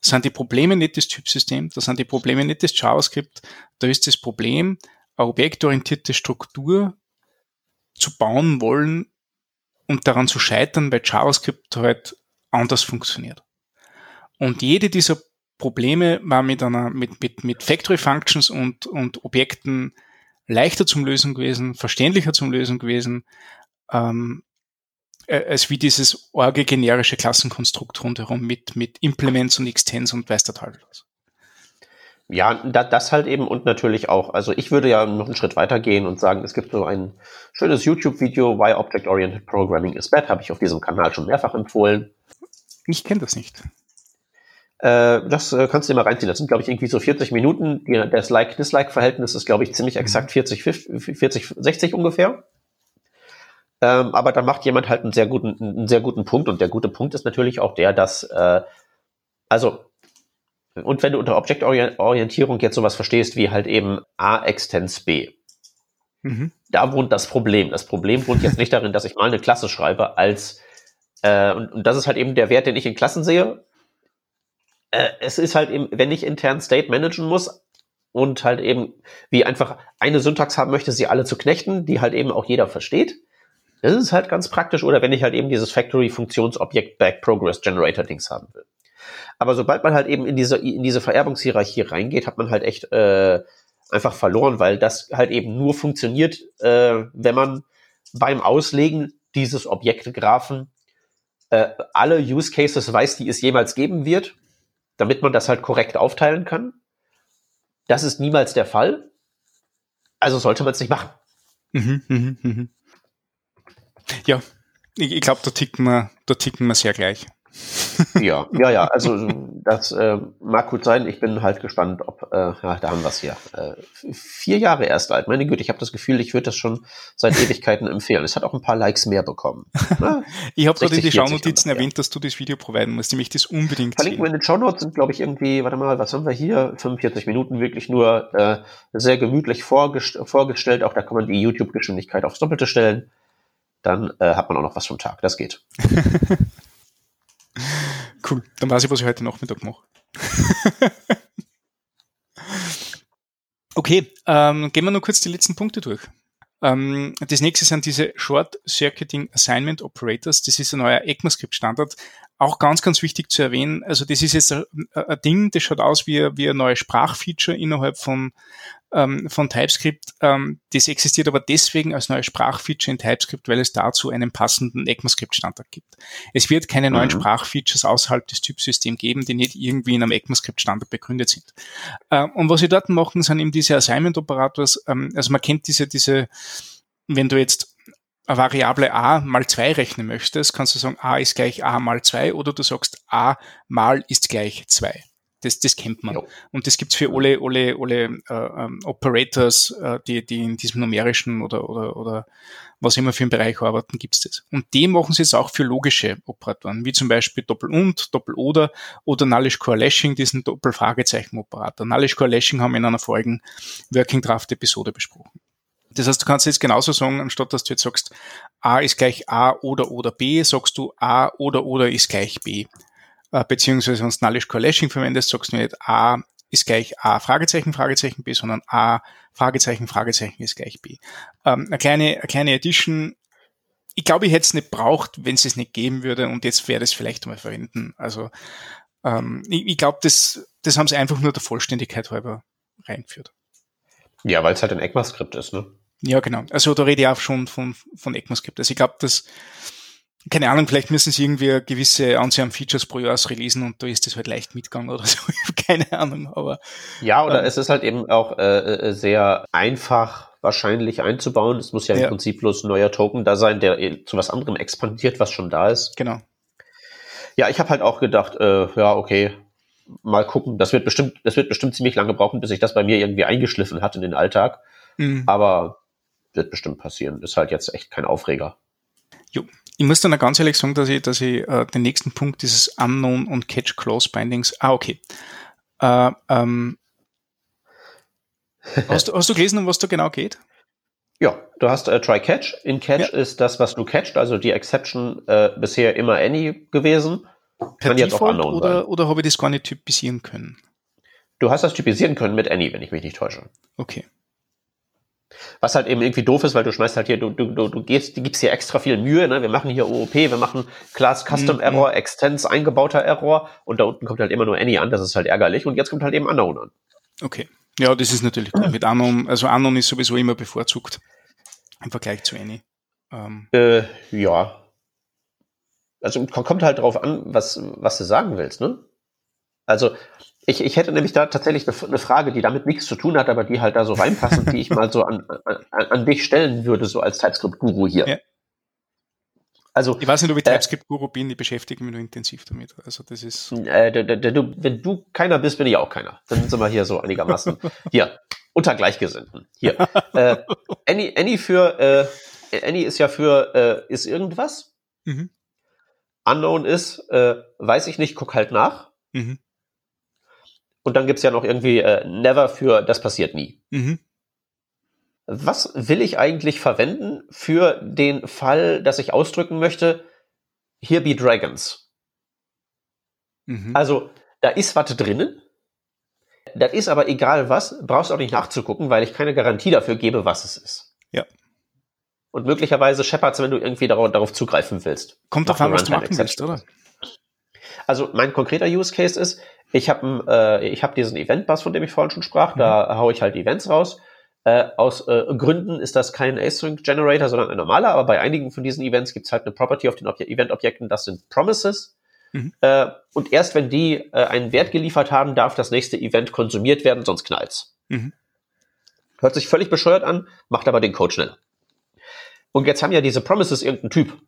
sind die Probleme nicht das Typsystem, da sind die Probleme nicht das JavaScript, da ist das Problem, eine objektorientierte Struktur zu bauen wollen und daran zu scheitern, weil JavaScript halt anders funktioniert. Und jede dieser Probleme war mit einer, mit, mit, mit Factory Functions und, und Objekten leichter zum Lösen gewesen, verständlicher zum Lösen gewesen, ähm, äh, als wie dieses orge generische Klassenkonstrukt rundherum mit, mit Implements und Extends und weiß der Teufel was. Ja, da, das halt eben und natürlich auch, also ich würde ja noch einen Schritt weiter gehen und sagen, es gibt so ein schönes YouTube-Video, Why Object-Oriented Programming is Bad, habe ich auf diesem Kanal schon mehrfach empfohlen. Ich kenne das nicht. Äh, das äh, kannst du dir mal reinziehen. Das sind, glaube ich, irgendwie so 40 Minuten. Das Like-Dislike-Verhältnis ist, glaube ich, ziemlich mhm. exakt 40, 40, 60 ungefähr. Ähm, aber dann macht jemand halt einen sehr guten, einen sehr guten Punkt. Und der gute Punkt ist natürlich auch der, dass, äh, also, und wenn du unter Objektorientierung jetzt sowas verstehst, wie halt eben A extends B. Mhm. Da wohnt das Problem. Das Problem wohnt jetzt nicht darin, dass ich mal eine Klasse schreibe, als, äh, und, und das ist halt eben der Wert, den ich in Klassen sehe äh, es ist halt eben, wenn ich intern State managen muss und halt eben wie einfach eine Syntax haben möchte, sie alle zu knechten, die halt eben auch jeder versteht. Das ist halt ganz praktisch. Oder wenn ich halt eben dieses Factory-Funktionsobjekt Back Progress Generator Dings haben will. Aber sobald man halt eben in diese, in diese Vererbungshierarchie reingeht, hat man halt echt äh, einfach verloren, weil das halt eben nur funktioniert, äh, wenn man beim Auslegen dieses Objektgraphen äh, alle Use Cases weiß, die es jemals geben wird damit man das halt korrekt aufteilen kann. Das ist niemals der Fall. Also sollte man es nicht machen. Mhm, mh, mh. Ja, ich, ich glaube, da ticken wir, da ticken wir sehr gleich. Ja, ja, ja. Also das äh, mag gut sein. Ich bin halt gespannt, ob, äh, ja, da haben wir es hier. Äh, vier Jahre erst alt. Meine Güte, ich habe das Gefühl, ich würde das schon seit Ewigkeiten empfehlen. Es hat auch ein paar Likes mehr bekommen. Na, ich habe gerade in die Shownotizen erwähnt, dass du das Video providen musst. Ich möchte das unbedingt Verlinken wir in den Shownotes sind, glaube ich, irgendwie, warte mal, was haben wir hier? 45 Minuten wirklich nur äh, sehr gemütlich vorgest vorgestellt. Auch da kann man die YouTube-Geschwindigkeit aufs Doppelte stellen. Dann äh, hat man auch noch was vom Tag. Das geht. Cool, dann weiß ich, was ich heute Nachmittag mache. okay, ähm, gehen wir nur kurz die letzten Punkte durch. Ähm, das nächste sind diese Short Circuiting Assignment Operators. Das ist ein neuer ECMAScript-Standard. Auch ganz, ganz wichtig zu erwähnen. Also das ist jetzt ein, ein Ding, das schaut aus wie, wie ein neues Sprachfeature innerhalb von, ähm, von TypeScript. Ähm, das existiert aber deswegen als neues Sprachfeature in TypeScript, weil es dazu einen passenden ECMAScript-Standard gibt. Es wird keine neuen mhm. Sprachfeatures außerhalb des Typsystems geben, die nicht irgendwie in einem ECMAScript-Standard begründet sind. Ähm, und was sie dort machen, sind eben diese Assignment-Operators. Ähm, also man kennt diese, diese, wenn du jetzt eine Variable a mal 2 rechnen möchtest, kannst du sagen, a ist gleich a mal 2 oder du sagst a mal ist gleich 2. Das, das kennt man. Jo. Und das gibt's für alle, alle, alle äh, ähm, Operators, äh, die, die in diesem numerischen oder, oder, oder was immer für einen Bereich arbeiten, gibt's das. Und die machen sie jetzt auch für logische Operatoren, wie zum Beispiel Doppel-und, Doppel-oder oder Nullish Coalescing, diesen Doppel-Fragezeichen-Operator. Nullish Coalescing haben wir in einer vorigen Working Draft-Episode besprochen. Das heißt, du kannst jetzt genauso sagen, anstatt dass du jetzt sagst, A ist gleich A oder oder B, sagst du A oder oder ist gleich B äh, beziehungsweise wenn du Nullish Coalescing verwendest, sagst du nicht A ist gleich A Fragezeichen, Fragezeichen B, sondern A Fragezeichen, Fragezeichen ist gleich B. Ähm, eine kleine, eine kleine Addition. Ich glaube, ich hätte es nicht braucht, wenn es es nicht geben würde und jetzt ich es vielleicht mal verwenden. Also ähm, ich, ich glaube, das, das haben sie einfach nur der Vollständigkeit halber reingeführt. Ja, weil es halt ein ECMAScript ist, ne? Ja, genau. Also da rede ich auch schon von, von ECMAScript. Also ich glaube, dass keine Ahnung, vielleicht müssen sie irgendwie gewisse Anzahl an Features pro Jahr releasen und da ist das halt leicht mitgegangen oder so. keine Ahnung, aber. Ja, oder ähm, es ist halt eben auch äh, äh, sehr einfach wahrscheinlich einzubauen. Es muss ja im ja. Prinzip bloß ein neuer Token da sein, der zu was anderem expandiert, was schon da ist. Genau. Ja, ich habe halt auch gedacht, äh, ja, okay, mal gucken. Das wird bestimmt, das wird bestimmt ziemlich lange brauchen, bis sich das bei mir irgendwie eingeschliffen hat in den Alltag. Mhm. Aber wird bestimmt passieren. Ist halt jetzt echt kein Aufreger. Jo. Ich muss dann ganz ehrlich sagen, dass ich, dass ich äh, den nächsten Punkt dieses Unknown und Catch Close Bindings. Ah, okay. Äh, ähm, hast, du, hast du gelesen, um was da genau geht? Ja, du hast äh, Try Catch. In Catch ja. ist das, was du catcht, also die Exception äh, bisher immer Any gewesen. Per Kann jetzt auch Unknown oder, sein. oder habe ich das gar nicht typisieren können? Du hast das typisieren können mit Any, wenn ich mich nicht täusche. Okay. Was halt eben irgendwie doof ist, weil du schmeißt halt hier, du, du, du, du gehst, du gibst hier extra viel Mühe, ne? Wir machen hier OOP, wir machen Class Custom mhm. Error, Extends, eingebauter Error und da unten kommt halt immer nur Any an, das ist halt ärgerlich und jetzt kommt halt eben Unknown an. Okay. Ja, das ist natürlich gut. Mit Unknown, also Unknown ist sowieso immer bevorzugt im Vergleich zu Any. Ähm. Äh, ja. Also kommt halt drauf an, was, was du sagen willst, ne? Also ich, ich hätte nämlich da tatsächlich eine, Frage, die damit nichts zu tun hat, aber die halt da so reinpassen, die ich mal so an, an, an dich stellen würde, so als TypeScript-Guru hier. Ja. Also, ich weiß nicht, ob ich äh, TypeScript-Guru bin, ich beschäftige mich nur intensiv damit. Also das ist. Äh, du, wenn du keiner bist, bin ich auch keiner. Dann sind wir hier so einigermaßen hier unter Gleichgesinnten. Hier. äh, Annie, Annie für äh, Annie ist ja für äh, ist irgendwas. Mhm. Unknown ist, äh, weiß ich nicht, guck halt nach. Mhm. Und dann gibt's ja noch irgendwie äh, Never für das passiert nie. Mhm. Was will ich eigentlich verwenden für den Fall, dass ich ausdrücken möchte, here be Dragons? Mhm. Also, da ist was drinnen. Das ist aber egal was, brauchst auch nicht nachzugucken, weil ich keine Garantie dafür gebe, was es ist. Ja. Und möglicherweise scheppert's, wenn du irgendwie darauf, darauf zugreifen willst. Kommt davon, was du machen willst, oder? Also mein konkreter Use Case ist, ich habe äh, ich hab diesen Event-Bus, von dem ich vorhin schon sprach, mhm. da haue ich halt Events raus. Äh, aus äh, Gründen ist das kein Async Generator, sondern ein normaler, aber bei einigen von diesen Events gibt es halt eine Property auf den Obje Event-Objekten, das sind Promises. Mhm. Äh, und erst wenn die äh, einen Wert geliefert haben, darf das nächste Event konsumiert werden, sonst knallt's. Mhm. Hört sich völlig bescheuert an, macht aber den Code schnell. Und jetzt haben ja diese Promises irgendeinen Typ.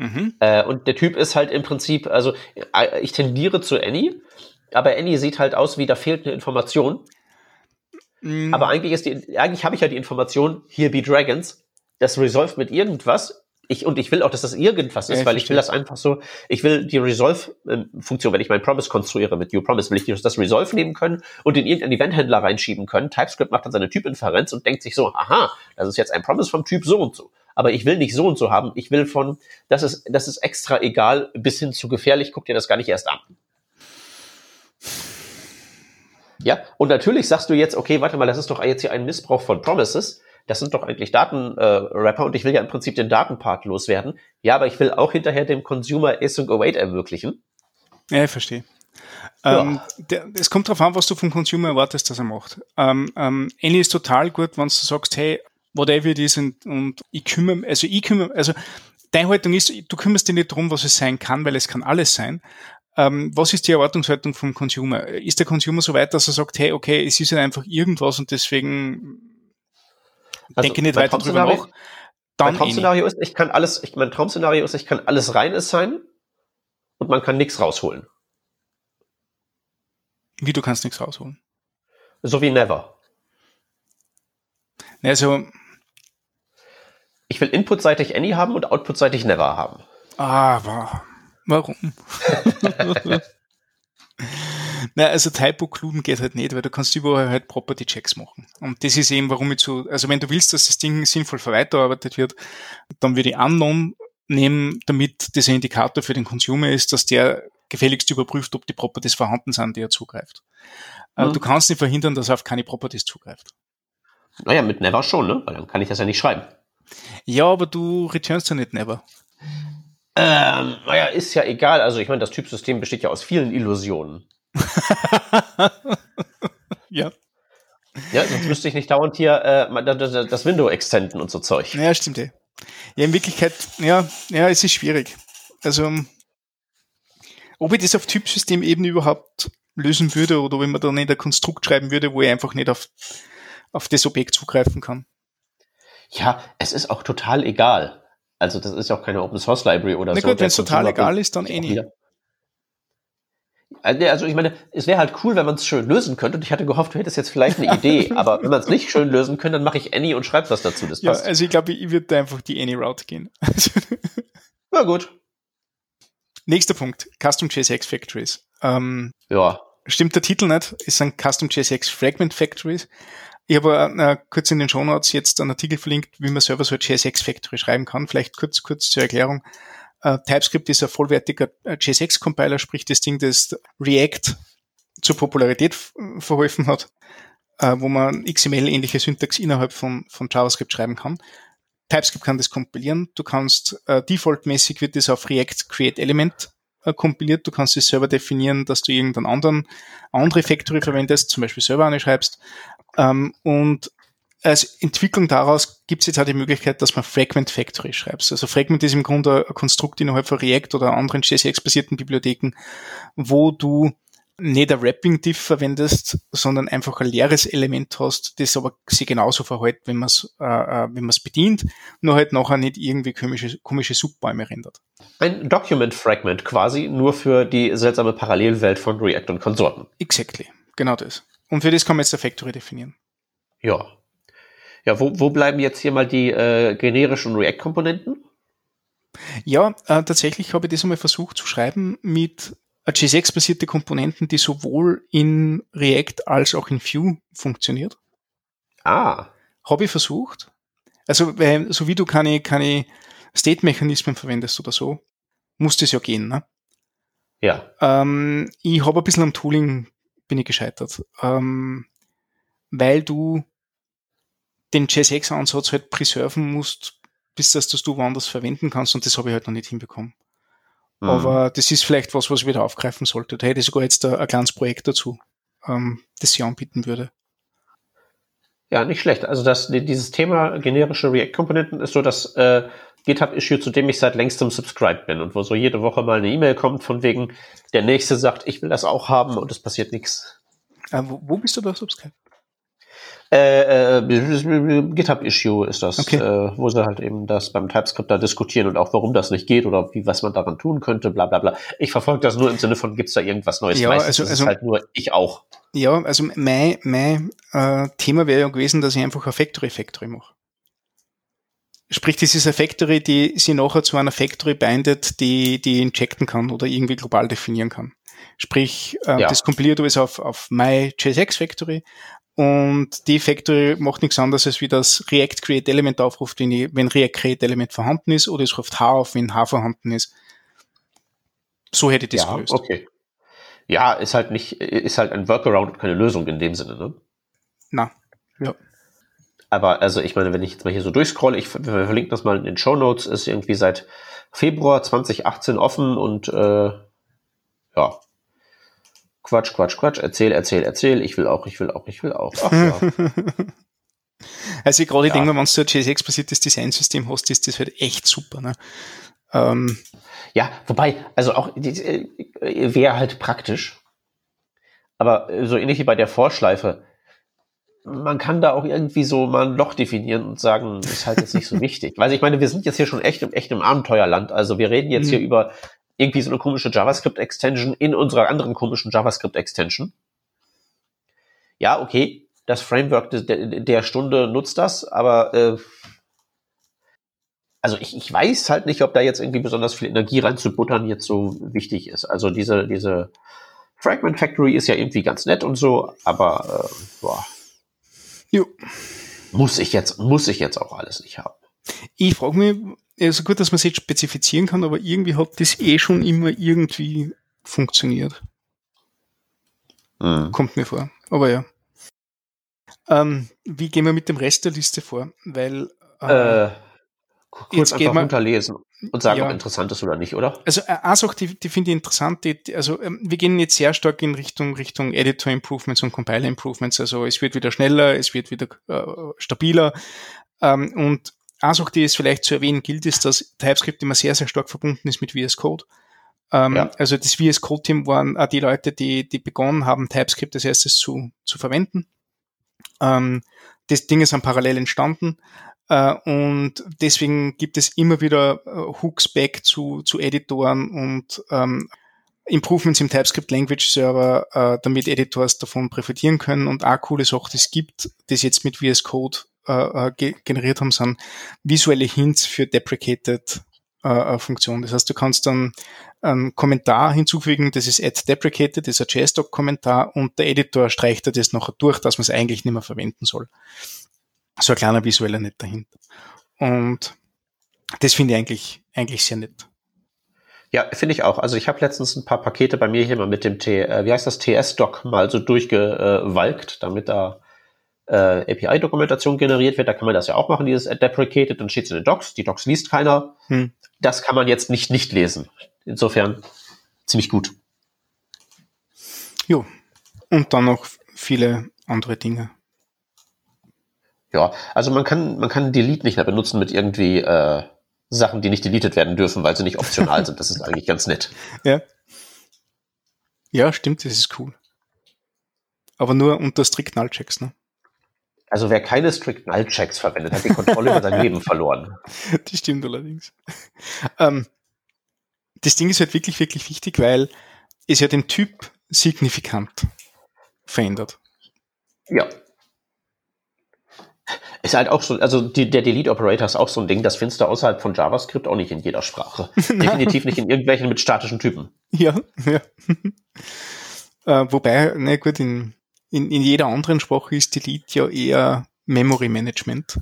Mhm. Äh, und der Typ ist halt im Prinzip, also äh, ich tendiere zu Annie, aber Annie sieht halt aus wie da fehlt eine Information. Mhm. Aber eigentlich ist die, eigentlich habe ich ja die Information, hier be Dragons, das resolve mit irgendwas. Ich, und ich will auch, dass das irgendwas ist, ja, weil ich will das einfach so, ich will die Resolve-Funktion, wenn ich mein Promise konstruiere mit New Promise, will ich das Resolve nehmen können und in irgendeinen Event-Händler reinschieben können. TypeScript macht dann seine Typinferenz und denkt sich so, aha, das ist jetzt ein Promise vom Typ so und so aber ich will nicht so und so haben. Ich will von, das ist, das ist extra egal, bis hin zu gefährlich, guck dir das gar nicht erst an. Ja, und natürlich sagst du jetzt, okay, warte mal, das ist doch jetzt hier ein Missbrauch von Promises. Das sind doch eigentlich Datenrapper äh, und ich will ja im Prinzip den Datenpart loswerden. Ja, aber ich will auch hinterher dem Consumer Async Await ermöglichen. Ja, ich verstehe. Ja. Ähm, der, es kommt darauf an, was du vom Consumer erwartest, dass er macht. Ähm, ähm, Any ist total gut, wenn du sagst, hey, whatever it is und, und ich kümmere, also ich kümmere, also deine Haltung ist, du kümmerst dich nicht darum, was es sein kann, weil es kann alles sein. Ähm, was ist die Erwartungshaltung vom Consumer? Ist der Consumer so weit, dass er sagt, hey, okay, es ist ja einfach irgendwas und deswegen also denke nicht weiter drüber nach? Dann mein Traumszenario ist, ich kann alles, ich, mein Traumszenario ist, ich kann alles rein sein und man kann nichts rausholen. Wie du kannst nichts rausholen? So wie Never. Also, ich will inputseitig Any haben und outputseitig Never haben. Aber warum? Na, also Typo-Kluden geht halt nicht, weil du kannst überall halt Property-Checks machen. Und das ist eben, warum ich so, also wenn du willst, dass das Ding sinnvoll weiterarbeitet wird, dann würde ich Unknown nehmen, damit das ein Indikator für den Consumer ist, dass der gefälligst überprüft, ob die Properties vorhanden sind, die er zugreift. Mhm. Du kannst nicht verhindern, dass er auf keine Properties zugreift. Naja, mit Never schon, ne? Weil dann kann ich das ja nicht schreiben. Ja, aber du returnst ja nicht never. Ähm, naja, ist ja egal. Also ich meine, das Typsystem besteht ja aus vielen Illusionen. ja. Ja, sonst müsste ich nicht dauernd hier äh, das Window extenden und so Zeug. Ja, stimmt. Eh. Ja, in Wirklichkeit, ja, ja, es ist schwierig. Also, ob ich das auf Typsystem-Ebene überhaupt lösen würde oder wenn man dann nicht ein Konstrukt schreiben würde, wo ich einfach nicht auf, auf das Objekt zugreifen kann. Ja, es ist auch total egal. Also das ist ja auch keine Open Source Library oder Na so. gut, wenn es total egal ist, dann eh nicht. Also ich meine, es wäre halt cool, wenn man es schön lösen könnte. Und ich hatte gehofft, du hättest jetzt vielleicht eine Idee. aber wenn man es nicht schön lösen könnte, dann mache ich Any und schreibe was dazu. Das passt. Ja, also ich glaube, ich würde einfach die Any-Route gehen. Na gut. Nächster Punkt. Custom JSX Factories. Ähm, ja. Stimmt der Titel nicht? Es sind Custom JSX Fragment Factories. Ich habe äh, kurz in den Show Notes jetzt einen Artikel verlinkt, wie man selber so ein JSX Factory schreiben kann. Vielleicht kurz, kurz zur Erklärung. Uh, TypeScript ist ein vollwertiger äh, JSX-Compiler, sprich das Ding, das React zur Popularität verholfen hat, uh, wo man XML-ähnliche Syntax innerhalb von, von JavaScript schreiben kann. TypeScript kann das kompilieren. Du kannst, uh, defaultmäßig wird das auf React Create Element kompiliert. Du kannst es selber definieren, dass du irgendeinen anderen, andere Factory verwendest, zum Beispiel selber eine schreibst. Um, und als Entwicklung daraus gibt es jetzt auch die Möglichkeit, dass man Fragment Factory schreibt. Also Fragment ist im Grunde ein Konstrukt innerhalb von React oder anderen JSX-basierten Bibliotheken, wo du nicht ein Wrapping-Diff verwendest, sondern einfach ein leeres Element hast, das aber sich genauso verhält, wenn man es äh, äh, wenn man es bedient, nur halt nachher nicht irgendwie komische, komische Subbäume rendert. Ein Document-Fragment quasi nur für die seltsame Parallelwelt von React und Konsorten. Exactly, genau das. Und für das kann man jetzt eine Factory definieren. Ja, ja, wo, wo bleiben jetzt hier mal die äh, generischen React-Komponenten? Ja, äh, tatsächlich habe ich das einmal versucht zu schreiben mit JSX-basierte Komponenten, die sowohl in React als auch in Vue funktioniert. Ah. Habe ich versucht. Also, weil, so wie du keine, keine State-Mechanismen verwendest oder so, muss das ja gehen, ne? Ja. Ähm, ich habe ein bisschen am Tooling bin ich gescheitert. Ähm, weil du den JSX-Ansatz halt preserven musst, bis dass das du woanders verwenden kannst und das habe ich halt noch nicht hinbekommen. Mhm. Aber das ist vielleicht was, was ich wieder aufgreifen sollte. Da hätte ich sogar jetzt ein, ein kleines Projekt dazu, ähm, das ich anbieten würde. Ja, nicht schlecht. Also das, dieses Thema generische React-Komponenten ist so das äh, GitHub-Issue, zu dem ich seit längstem subscribed bin und wo so jede Woche mal eine E-Mail kommt von wegen, der Nächste sagt, ich will das auch haben und es passiert nichts. Äh, wo, wo bist du da subscribed? Äh, äh, GitHub-Issue ist das, okay. äh, wo sie halt eben das beim TypeScript da diskutieren und auch warum das nicht geht oder wie was man daran tun könnte, bla bla bla. Ich verfolge das nur im Sinne von, gibt's da irgendwas Neues? Ja, Meistens also, also, halt nur ich auch. Ja, also mein, mein äh, Thema wäre ja gewesen, dass ich einfach eine Factory Factory mache. Sprich, das ist eine Factory, die sie nachher zu einer Factory bindet, die, die injecten kann oder irgendwie global definieren kann. Sprich, äh, ja. das kompiliert alles auf, auf my JSX Factory und die Factory macht nichts anderes, als wie das React Create Element aufruft, wenn, ich, wenn React Create Element vorhanden ist, oder es ruft H auf, wenn H vorhanden ist. So hätte ich das ja, gelöst. Okay. Ja, ist halt nicht, ist halt ein Workaround und keine Lösung in dem Sinne, ne? Na, ja. Aber also ich meine, wenn ich jetzt mal hier so durchscrolle, ich verlinke das mal in den Show Notes, ist irgendwie seit Februar 2018 offen und äh, ja, Quatsch, Quatsch, Quatsch, erzähl, erzähl, erzähl, ich will auch, ich will auch, ich will auch. Ach ja. also gerade ja. denke, wenn du so ein JSX-basiertes Designsystem hast, ist das halt echt super. Ne? Ähm. Ja, wobei, also auch äh, wäre halt praktisch. Aber so ähnlich wie bei der Vorschleife, man kann da auch irgendwie so mal ein Loch definieren und sagen, ist halt jetzt nicht so wichtig. Weil ich meine, wir sind jetzt hier schon echt im, echt im Abenteuerland. Also wir reden jetzt mhm. hier über irgendwie so eine komische JavaScript-Extension in unserer anderen komischen JavaScript-Extension. Ja, okay, das Framework de, der Stunde nutzt das, aber äh, also ich, ich weiß halt nicht, ob da jetzt irgendwie besonders viel Energie reinzubuttern jetzt so wichtig ist. Also diese, diese Fragment Factory ist ja irgendwie ganz nett und so, aber äh, boah. Jo. Muss ich jetzt, muss ich jetzt auch alles nicht haben. Ich frage mich, also gut, dass man es jetzt spezifizieren kann, aber irgendwie hat das eh schon immer irgendwie funktioniert. Mhm. Kommt mir vor. Aber ja. Ähm, wie gehen wir mit dem Rest der Liste vor? Weil äh, äh, kurz einfach wir, runterlesen und sagen, ja, ob interessant ist oder nicht, oder? Also äh, eine Sache, die, die finde ich interessant, die, also ähm, wir gehen jetzt sehr stark in Richtung Richtung Editor Improvements und Compiler Improvements. Also es wird wieder schneller, es wird wieder äh, stabiler ähm, und eine Sache, die es vielleicht zu erwähnen gilt, ist, dass TypeScript immer sehr, sehr stark verbunden ist mit VS Code. Ähm, ja. Also das VS Code Team waren auch die Leute, die, die begonnen haben, TypeScript als erstes zu, zu verwenden. Ähm, das Dinge sind parallel entstanden. Uh, und deswegen gibt es immer wieder uh, Hooks back zu, zu Editoren und ähm, Improvements im TypeScript Language Server, uh, damit Editors davon profitieren können. Und auch coole Sache, die es gibt, das jetzt mit VS Code ge generiert haben, sind visuelle Hints für deprecated Funktionen. Das heißt, du kannst dann einen Kommentar hinzufügen, das ist add deprecated, das ist ein JSDoc-Kommentar und der Editor streicht das nachher durch, dass man es eigentlich nicht mehr verwenden soll so ein kleiner visueller Net dahinter. Und das finde ich eigentlich, eigentlich sehr nett. Ja, finde ich auch. Also ich habe letztens ein paar Pakete bei mir hier mal mit dem T, äh, wie heißt das, TS-Doc mal so durchgewalkt, damit da äh, API-Dokumentation generiert wird. Da kann man das ja auch machen, dieses deprecated, dann steht es in den Docs. Die Docs liest keiner. Hm. Das kann man jetzt nicht nicht lesen. Insofern ziemlich gut. Jo. Und dann noch viele andere Dinge. Ja, also man kann, man kann Delete nicht mehr benutzen mit irgendwie äh, Sachen, die nicht deleted werden dürfen, weil sie nicht optional sind. Das ist eigentlich ganz nett. Ja. Ja, stimmt, das ist cool. Aber nur unter Strict Null Checks, ne? Also wer keine Strict Null Checks verwendet, hat die Kontrolle über sein Leben verloren. Das stimmt allerdings. Ähm, das Ding ist halt wirklich, wirklich wichtig, weil es ja den Typ signifikant verändert. Ja. Ist halt auch so, also die, der Delete Operator ist auch so ein Ding, das findest du außerhalb von JavaScript auch nicht in jeder Sprache. Definitiv nicht in irgendwelchen mit statischen Typen. Ja, ja. äh, wobei, na gut, in, in, in jeder anderen Sprache ist Delete ja eher Memory Management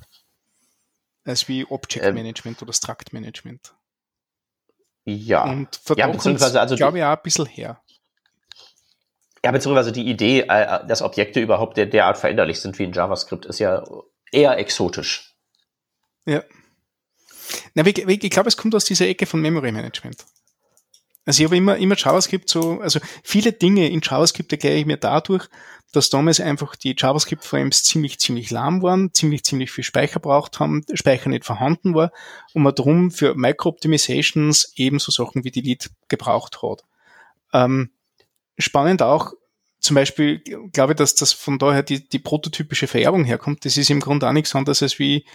als wie Object ähm, Management oder Struct Management. Ja. Und ja, beziehungsweise also glaube ich auch ein bisschen her. Ja, beziehungsweise die Idee, äh, dass Objekte überhaupt der, derart veränderlich sind wie in JavaScript, ist ja eher exotisch. Ja. Na, ich, ich glaube, es kommt aus dieser Ecke von Memory Management. Also ich habe immer, immer JavaScript so, also viele Dinge in JavaScript erkläre ich mir dadurch, dass damals einfach die JavaScript-Frames ziemlich, ziemlich lahm waren, ziemlich, ziemlich viel Speicher braucht haben, Speicher nicht vorhanden war und man drum für Micro-Optimizations ebenso Sachen wie Delete gebraucht hat. Ähm, spannend auch, zum Beispiel glaube ich, dass das von daher die, die prototypische Vererbung herkommt. Das ist im Grunde auch nichts anderes als wie,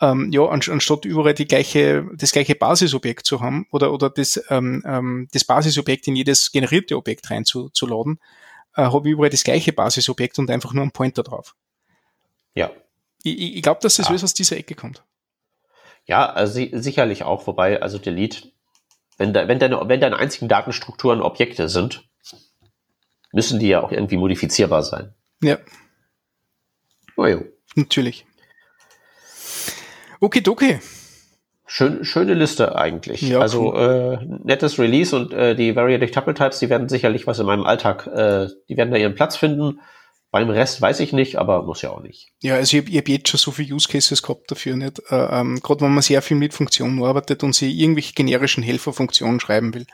ähm, ja, anstatt überall die gleiche, das gleiche Basisobjekt zu haben oder, oder das, ähm, ähm, das Basisobjekt in jedes generierte Objekt reinzuladen, äh, habe ich überall das gleiche Basisobjekt und einfach nur einen Pointer drauf. Ja. Ich, ich glaube, dass das ja. aus dieser Ecke kommt. Ja, also sicherlich auch, wobei, also Delete, wenn, da, wenn, deine, wenn deine einzigen Datenstrukturen Objekte sind, müssen die ja auch irgendwie modifizierbar sein. Ja. Oh, jo. Natürlich. Okay, okay. Schön, schöne Liste eigentlich. Ja, also cool. äh, nettes Release und äh, die Variable Tuple Types, die werden sicherlich was in meinem Alltag, äh, die werden da ihren Platz finden. Beim Rest weiß ich nicht, aber muss ja auch nicht. Ja, also ich, ich habe jetzt schon so viele Use Cases gehabt dafür nicht. Äh, ähm, Gerade wenn man sehr viel mit Funktionen arbeitet und sie irgendwelche generischen Helferfunktionen schreiben will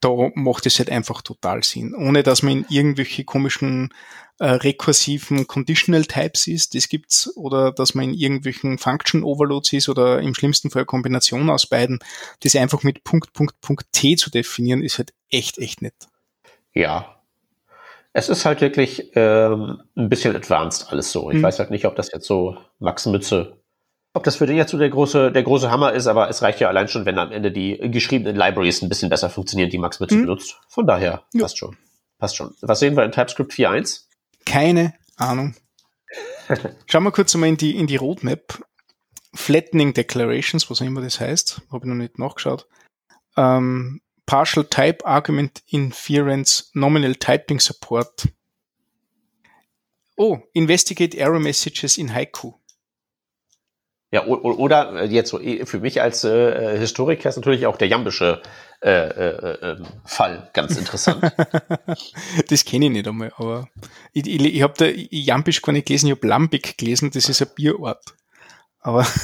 da macht es halt einfach total Sinn. Ohne dass man in irgendwelche komischen äh, rekursiven Conditional Types ist, das gibt's, oder dass man in irgendwelchen Function Overloads ist oder im schlimmsten Fall Kombination aus beiden, das einfach mit Punkt, Punkt, Punkt T zu definieren, ist halt echt, echt nett. Ja. Es ist halt wirklich ähm, ein bisschen advanced alles so. Ich hm. weiß halt nicht, ob das jetzt so Max Mütze ob das für den jetzt so der große, der große Hammer ist, aber es reicht ja allein schon, wenn am Ende die geschriebenen Libraries ein bisschen besser funktionieren, die Max Mütze mhm. benutzt. Von daher, ja. passt schon. Passt schon. Was sehen wir in TypeScript 4.1? Keine Ahnung. Schauen wir kurz einmal in die, in die Roadmap. Flattening Declarations, was auch immer das heißt, habe ich noch nicht nachgeschaut. Ähm, Partial Type Argument Inference Nominal Typing Support. Oh, Investigate Error Messages in Haiku. Ja, oder äh, jetzt so eh, für mich als äh, Historiker ist natürlich auch der jambische äh, äh, äh, Fall ganz interessant. das kenne ich nicht einmal, aber ich, ich, ich habe da Jambisch gar nicht gelesen, ich habe Lambik gelesen, das ist ein Bierort. Aber.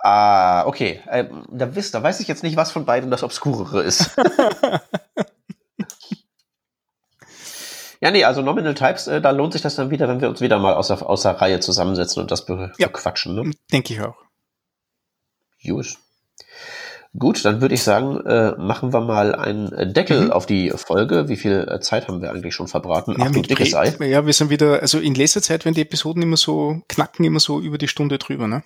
Ah, okay. Ähm, da, wisst, da weiß ich jetzt nicht, was von beiden das Obskurere ist. Ja, nee, also Nominal Types, äh, da lohnt sich das dann wieder, wenn wir uns wieder mal außer, außer Reihe zusammensetzen und das be ja, bequatschen. Ne? Denke ich auch. Gut. Gut, dann würde ich sagen, äh, machen wir mal einen Deckel mhm. auf die Folge. Wie viel äh, Zeit haben wir eigentlich schon verbraten? Ja, Ach, du dickes Ei. Ja, wir sind wieder, also in letzter Zeit, wenn die Episoden immer so knacken, immer so über die Stunde drüber, ne?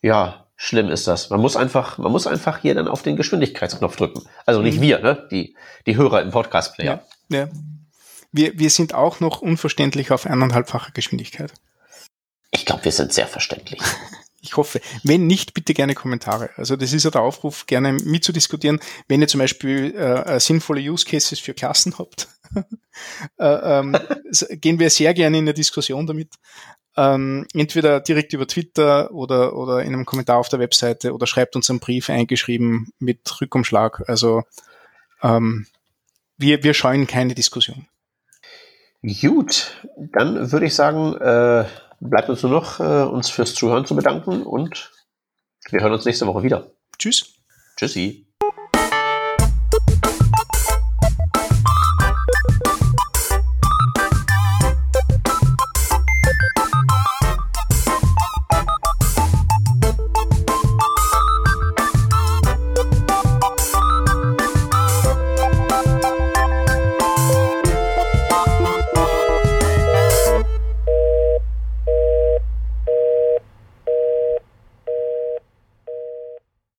Ja, schlimm ist das. Man muss einfach, man muss einfach hier dann auf den Geschwindigkeitsknopf drücken. Also nicht mhm. wir, ne? Die, die Hörer im Podcast-Player. Ja, ja. Wir, wir sind auch noch unverständlich auf eineinhalbfacher Geschwindigkeit. Ich glaube, wir sind sehr verständlich. Ich hoffe. Wenn nicht, bitte gerne Kommentare. Also das ist ja der Aufruf, gerne mitzudiskutieren. Wenn ihr zum Beispiel äh, sinnvolle Use Cases für Klassen habt, äh, ähm, gehen wir sehr gerne in der Diskussion damit. Ähm, entweder direkt über Twitter oder, oder in einem Kommentar auf der Webseite oder schreibt uns einen Brief eingeschrieben mit Rückumschlag. Also ähm, wir, wir scheuen keine Diskussion. Gut, dann würde ich sagen, äh, bleibt uns nur noch, äh, uns fürs Zuhören zu bedanken und wir hören uns nächste Woche wieder. Tschüss. Tschüssi.